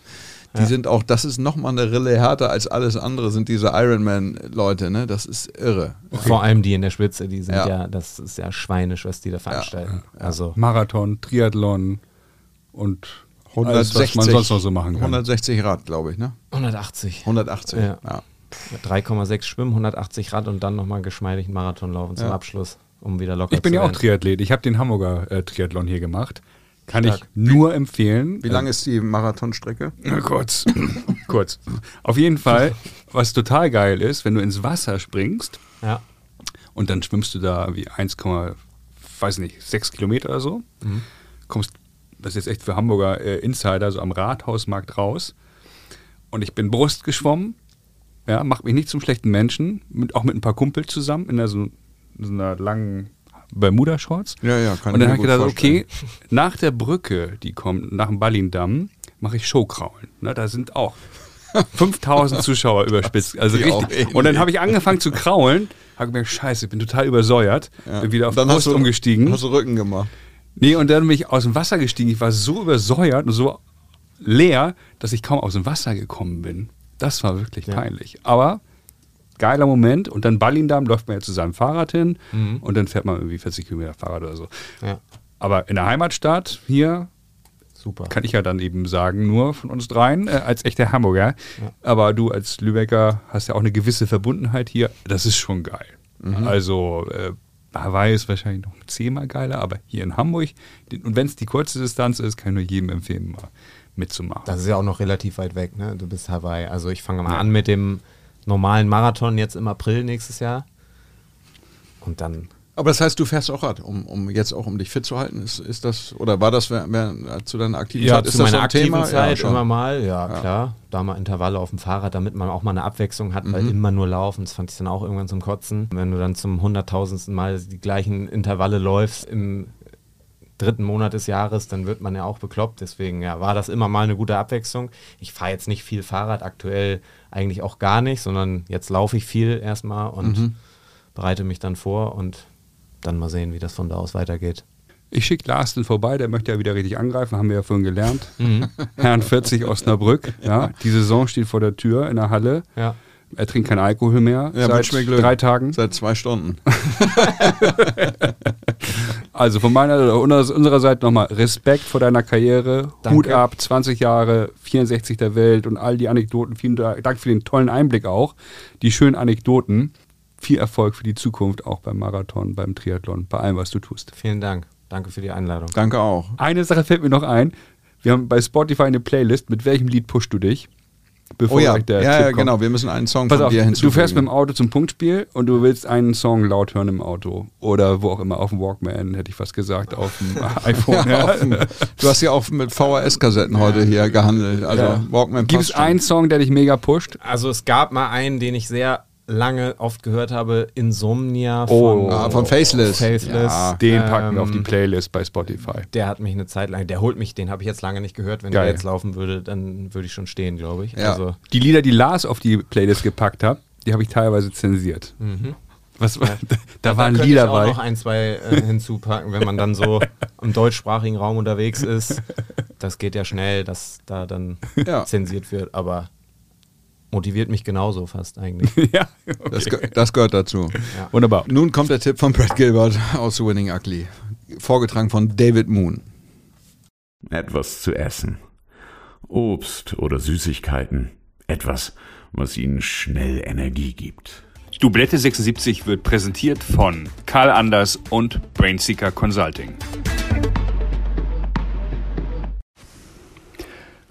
Die Ja. sind auch, das ist nochmal eine Rille härter als alles andere, sind diese Ironman-Leute, ne? Das ist irre. vor allem die in der Spitze, die sind Ja. ja, das ist ja schweinisch, was die da veranstalten. Also Marathon, Triathlon und alles, was man sonst noch so machen kann. 160 Rad, glaube ich, ne? 180. 180. Ja. ja. 3,6 Schwimmen, 180 Rad und dann nochmal geschmeidig einen Marathon laufen zum Ja. Abschluss, um wieder locker Ich bin zu ja auch. Triathlet. Ich habe den Hamburger äh, Triathlon hier gemacht. Kann ich nur empfehlen. Wie lang ist die Marathonstrecke? Kurz. kurz. Auf jeden Fall, was total geil ist, wenn du ins Wasser springst Ja. und dann schwimmst du da wie 1, weiß nicht, 6 Kilometer oder so, kommst, das ist jetzt echt für Hamburger äh, Insider, so am Rathausmarkt raus und ich bin Brust geschwommen, ja, macht mich nicht zum schlechten Menschen, mit, auch mit ein paar Kumpels zusammen in einer, so, so einer langen Bermuda-Shorts. Ja, ja, kann Und dann habe ich gedacht, okay, nach der Brücke, die kommt, nach dem Ballindamm, mache ich Showkraulen. Ne, da sind auch 5000 Zuschauer überspitzt. Also richtig. Und dann habe ich angefangen zu kraulen, habe gemerkt, scheiße, ich bin total übersäuert. Ja. Bin wieder auf dann Brust hast du, umgestiegen. Hast du Rücken gemacht. Nee, und dann bin ich aus dem Wasser gestiegen. Ich war so übersäuert und so leer, dass ich kaum aus dem Wasser gekommen bin. Das war wirklich Ja. peinlich. Aber geiler Moment. Und dann Ballindamm läuft man ja zu seinem Fahrrad hin Mhm. und dann fährt man irgendwie 40 Kilometer Fahrrad oder so. ja, Aber in der Heimatstadt hier super. kann ich ja dann eben sagen, nur von uns dreien, äh, als echter Hamburger. Aber du als Lübecker hast ja auch eine gewisse Verbundenheit hier. Das ist schon geil. Also äh, Hawaii ist wahrscheinlich noch zehnmal geiler, aber hier in Hamburg, und wenn es die kurze Distanz ist, kann ich nur jedem empfehlen, mal mitzumachen. Das ist ja auch noch relativ weit weg, ne? Du bist Hawaii. Also ich fange mal an mit dem normalen Marathon jetzt im April nächstes Jahr. Und dann Aber das heißt, du fährst auch Rad, um, um jetzt auch um dich fit zu halten. Ist, ist das oder war das wer, wer, zu deiner aktiven ja, Zeit? Ist zu meiner so aktiven Thema? Zeit schon. immer mal, ja, klar. Da mal Intervalle auf dem Fahrrad, damit man auch mal eine Abwechslung hat, Mhm. weil immer nur laufen, das fand ich dann auch irgendwann zum Kotzen. Wenn du dann zum hunderttausendsten Mal die gleichen Intervalle läufst im dritten Monat des Jahres, dann wird man ja auch bekloppt. Deswegen ja, war das immer mal eine gute Abwechslung. Ich fahre jetzt nicht viel Fahrrad, aktuell eigentlich auch gar nicht, sondern jetzt laufe ich viel erstmal und Mhm. bereite mich dann vor und dann mal sehen, wie das von da aus weitergeht. Ich schicke Lars dann vorbei, der möchte ja wieder richtig angreifen, haben wir ja vorhin gelernt. Herrn 40 Osnabrück, ja. Die Saison steht vor der Tür in der Halle. Ja. Er trinkt keinen Alkohol mehr Ja, seit wünsch mir Glück. drei Tagen. Seit zwei Stunden. Also von meiner oder unserer Seite nochmal Respekt vor deiner Karriere. Danke. Hut ab, 20 Jahre, 64 der Welt und all die Anekdoten. Vielen Da- Dank für den tollen Einblick auch. Die schönen Anekdoten. Viel Erfolg für die Zukunft, auch beim Marathon, beim Triathlon, bei allem, was du tust. Vielen Dank. Danke für die Einladung. Danke auch. Eine Sache fällt mir noch ein. Wir haben bei Spotify eine Playlist. Mit welchem Lied pushst du dich? Bevor Oh ja, der ja, Tipp ja kommt? genau. Wir müssen einen Song Pass von auf, dir du hinzufügen. fährst mit dem Auto zum Punktspiel und du willst einen Song laut hören im Auto. Oder wo auch immer, auf dem Walkman, hätte ich fast gesagt, auf dem iPhone. Ja, auf dem- du hast ja auch mit VHS-Kassetten heute hier gehandelt. Also Ja. Walkman Gibt es einen Song, der dich mega pusht? Also es gab mal einen, den ich sehr lange oft gehört habe, Insomnia Oh. von, Ah, von Faceless. Faceless. Ja, Den packen wir auf die Ähm, Playlist bei Spotify. Der hat mich eine Zeit lang, der holt mich, den habe ich jetzt lange nicht gehört. Wenn Geil. der jetzt laufen würde, dann würde ich schon stehen, glaube ich. Ja. Also, Die Lieder, die Lars auf die Playlist gepackt hat, die habe ich teilweise zensiert. Was, war- da waren könnte Lieder ich auch bei. noch ein, zwei äh, hinzupacken, wenn man dann so im deutschsprachigen Raum unterwegs ist. Das geht ja schnell, dass da dann Ja. zensiert wird, aber motiviert mich genauso fast eigentlich. ja, Das, ge- das gehört dazu. wunderbar. Nun kommt der Tipp von Brad Gilbert aus Winning Ugly. Vorgetragen von David Moon. etwas zu essen. Obst oder Süßigkeiten. Etwas, was ihnen schnell Energie gibt. Dublette 76 wird präsentiert von Karl Anders und Brainseeker Consulting.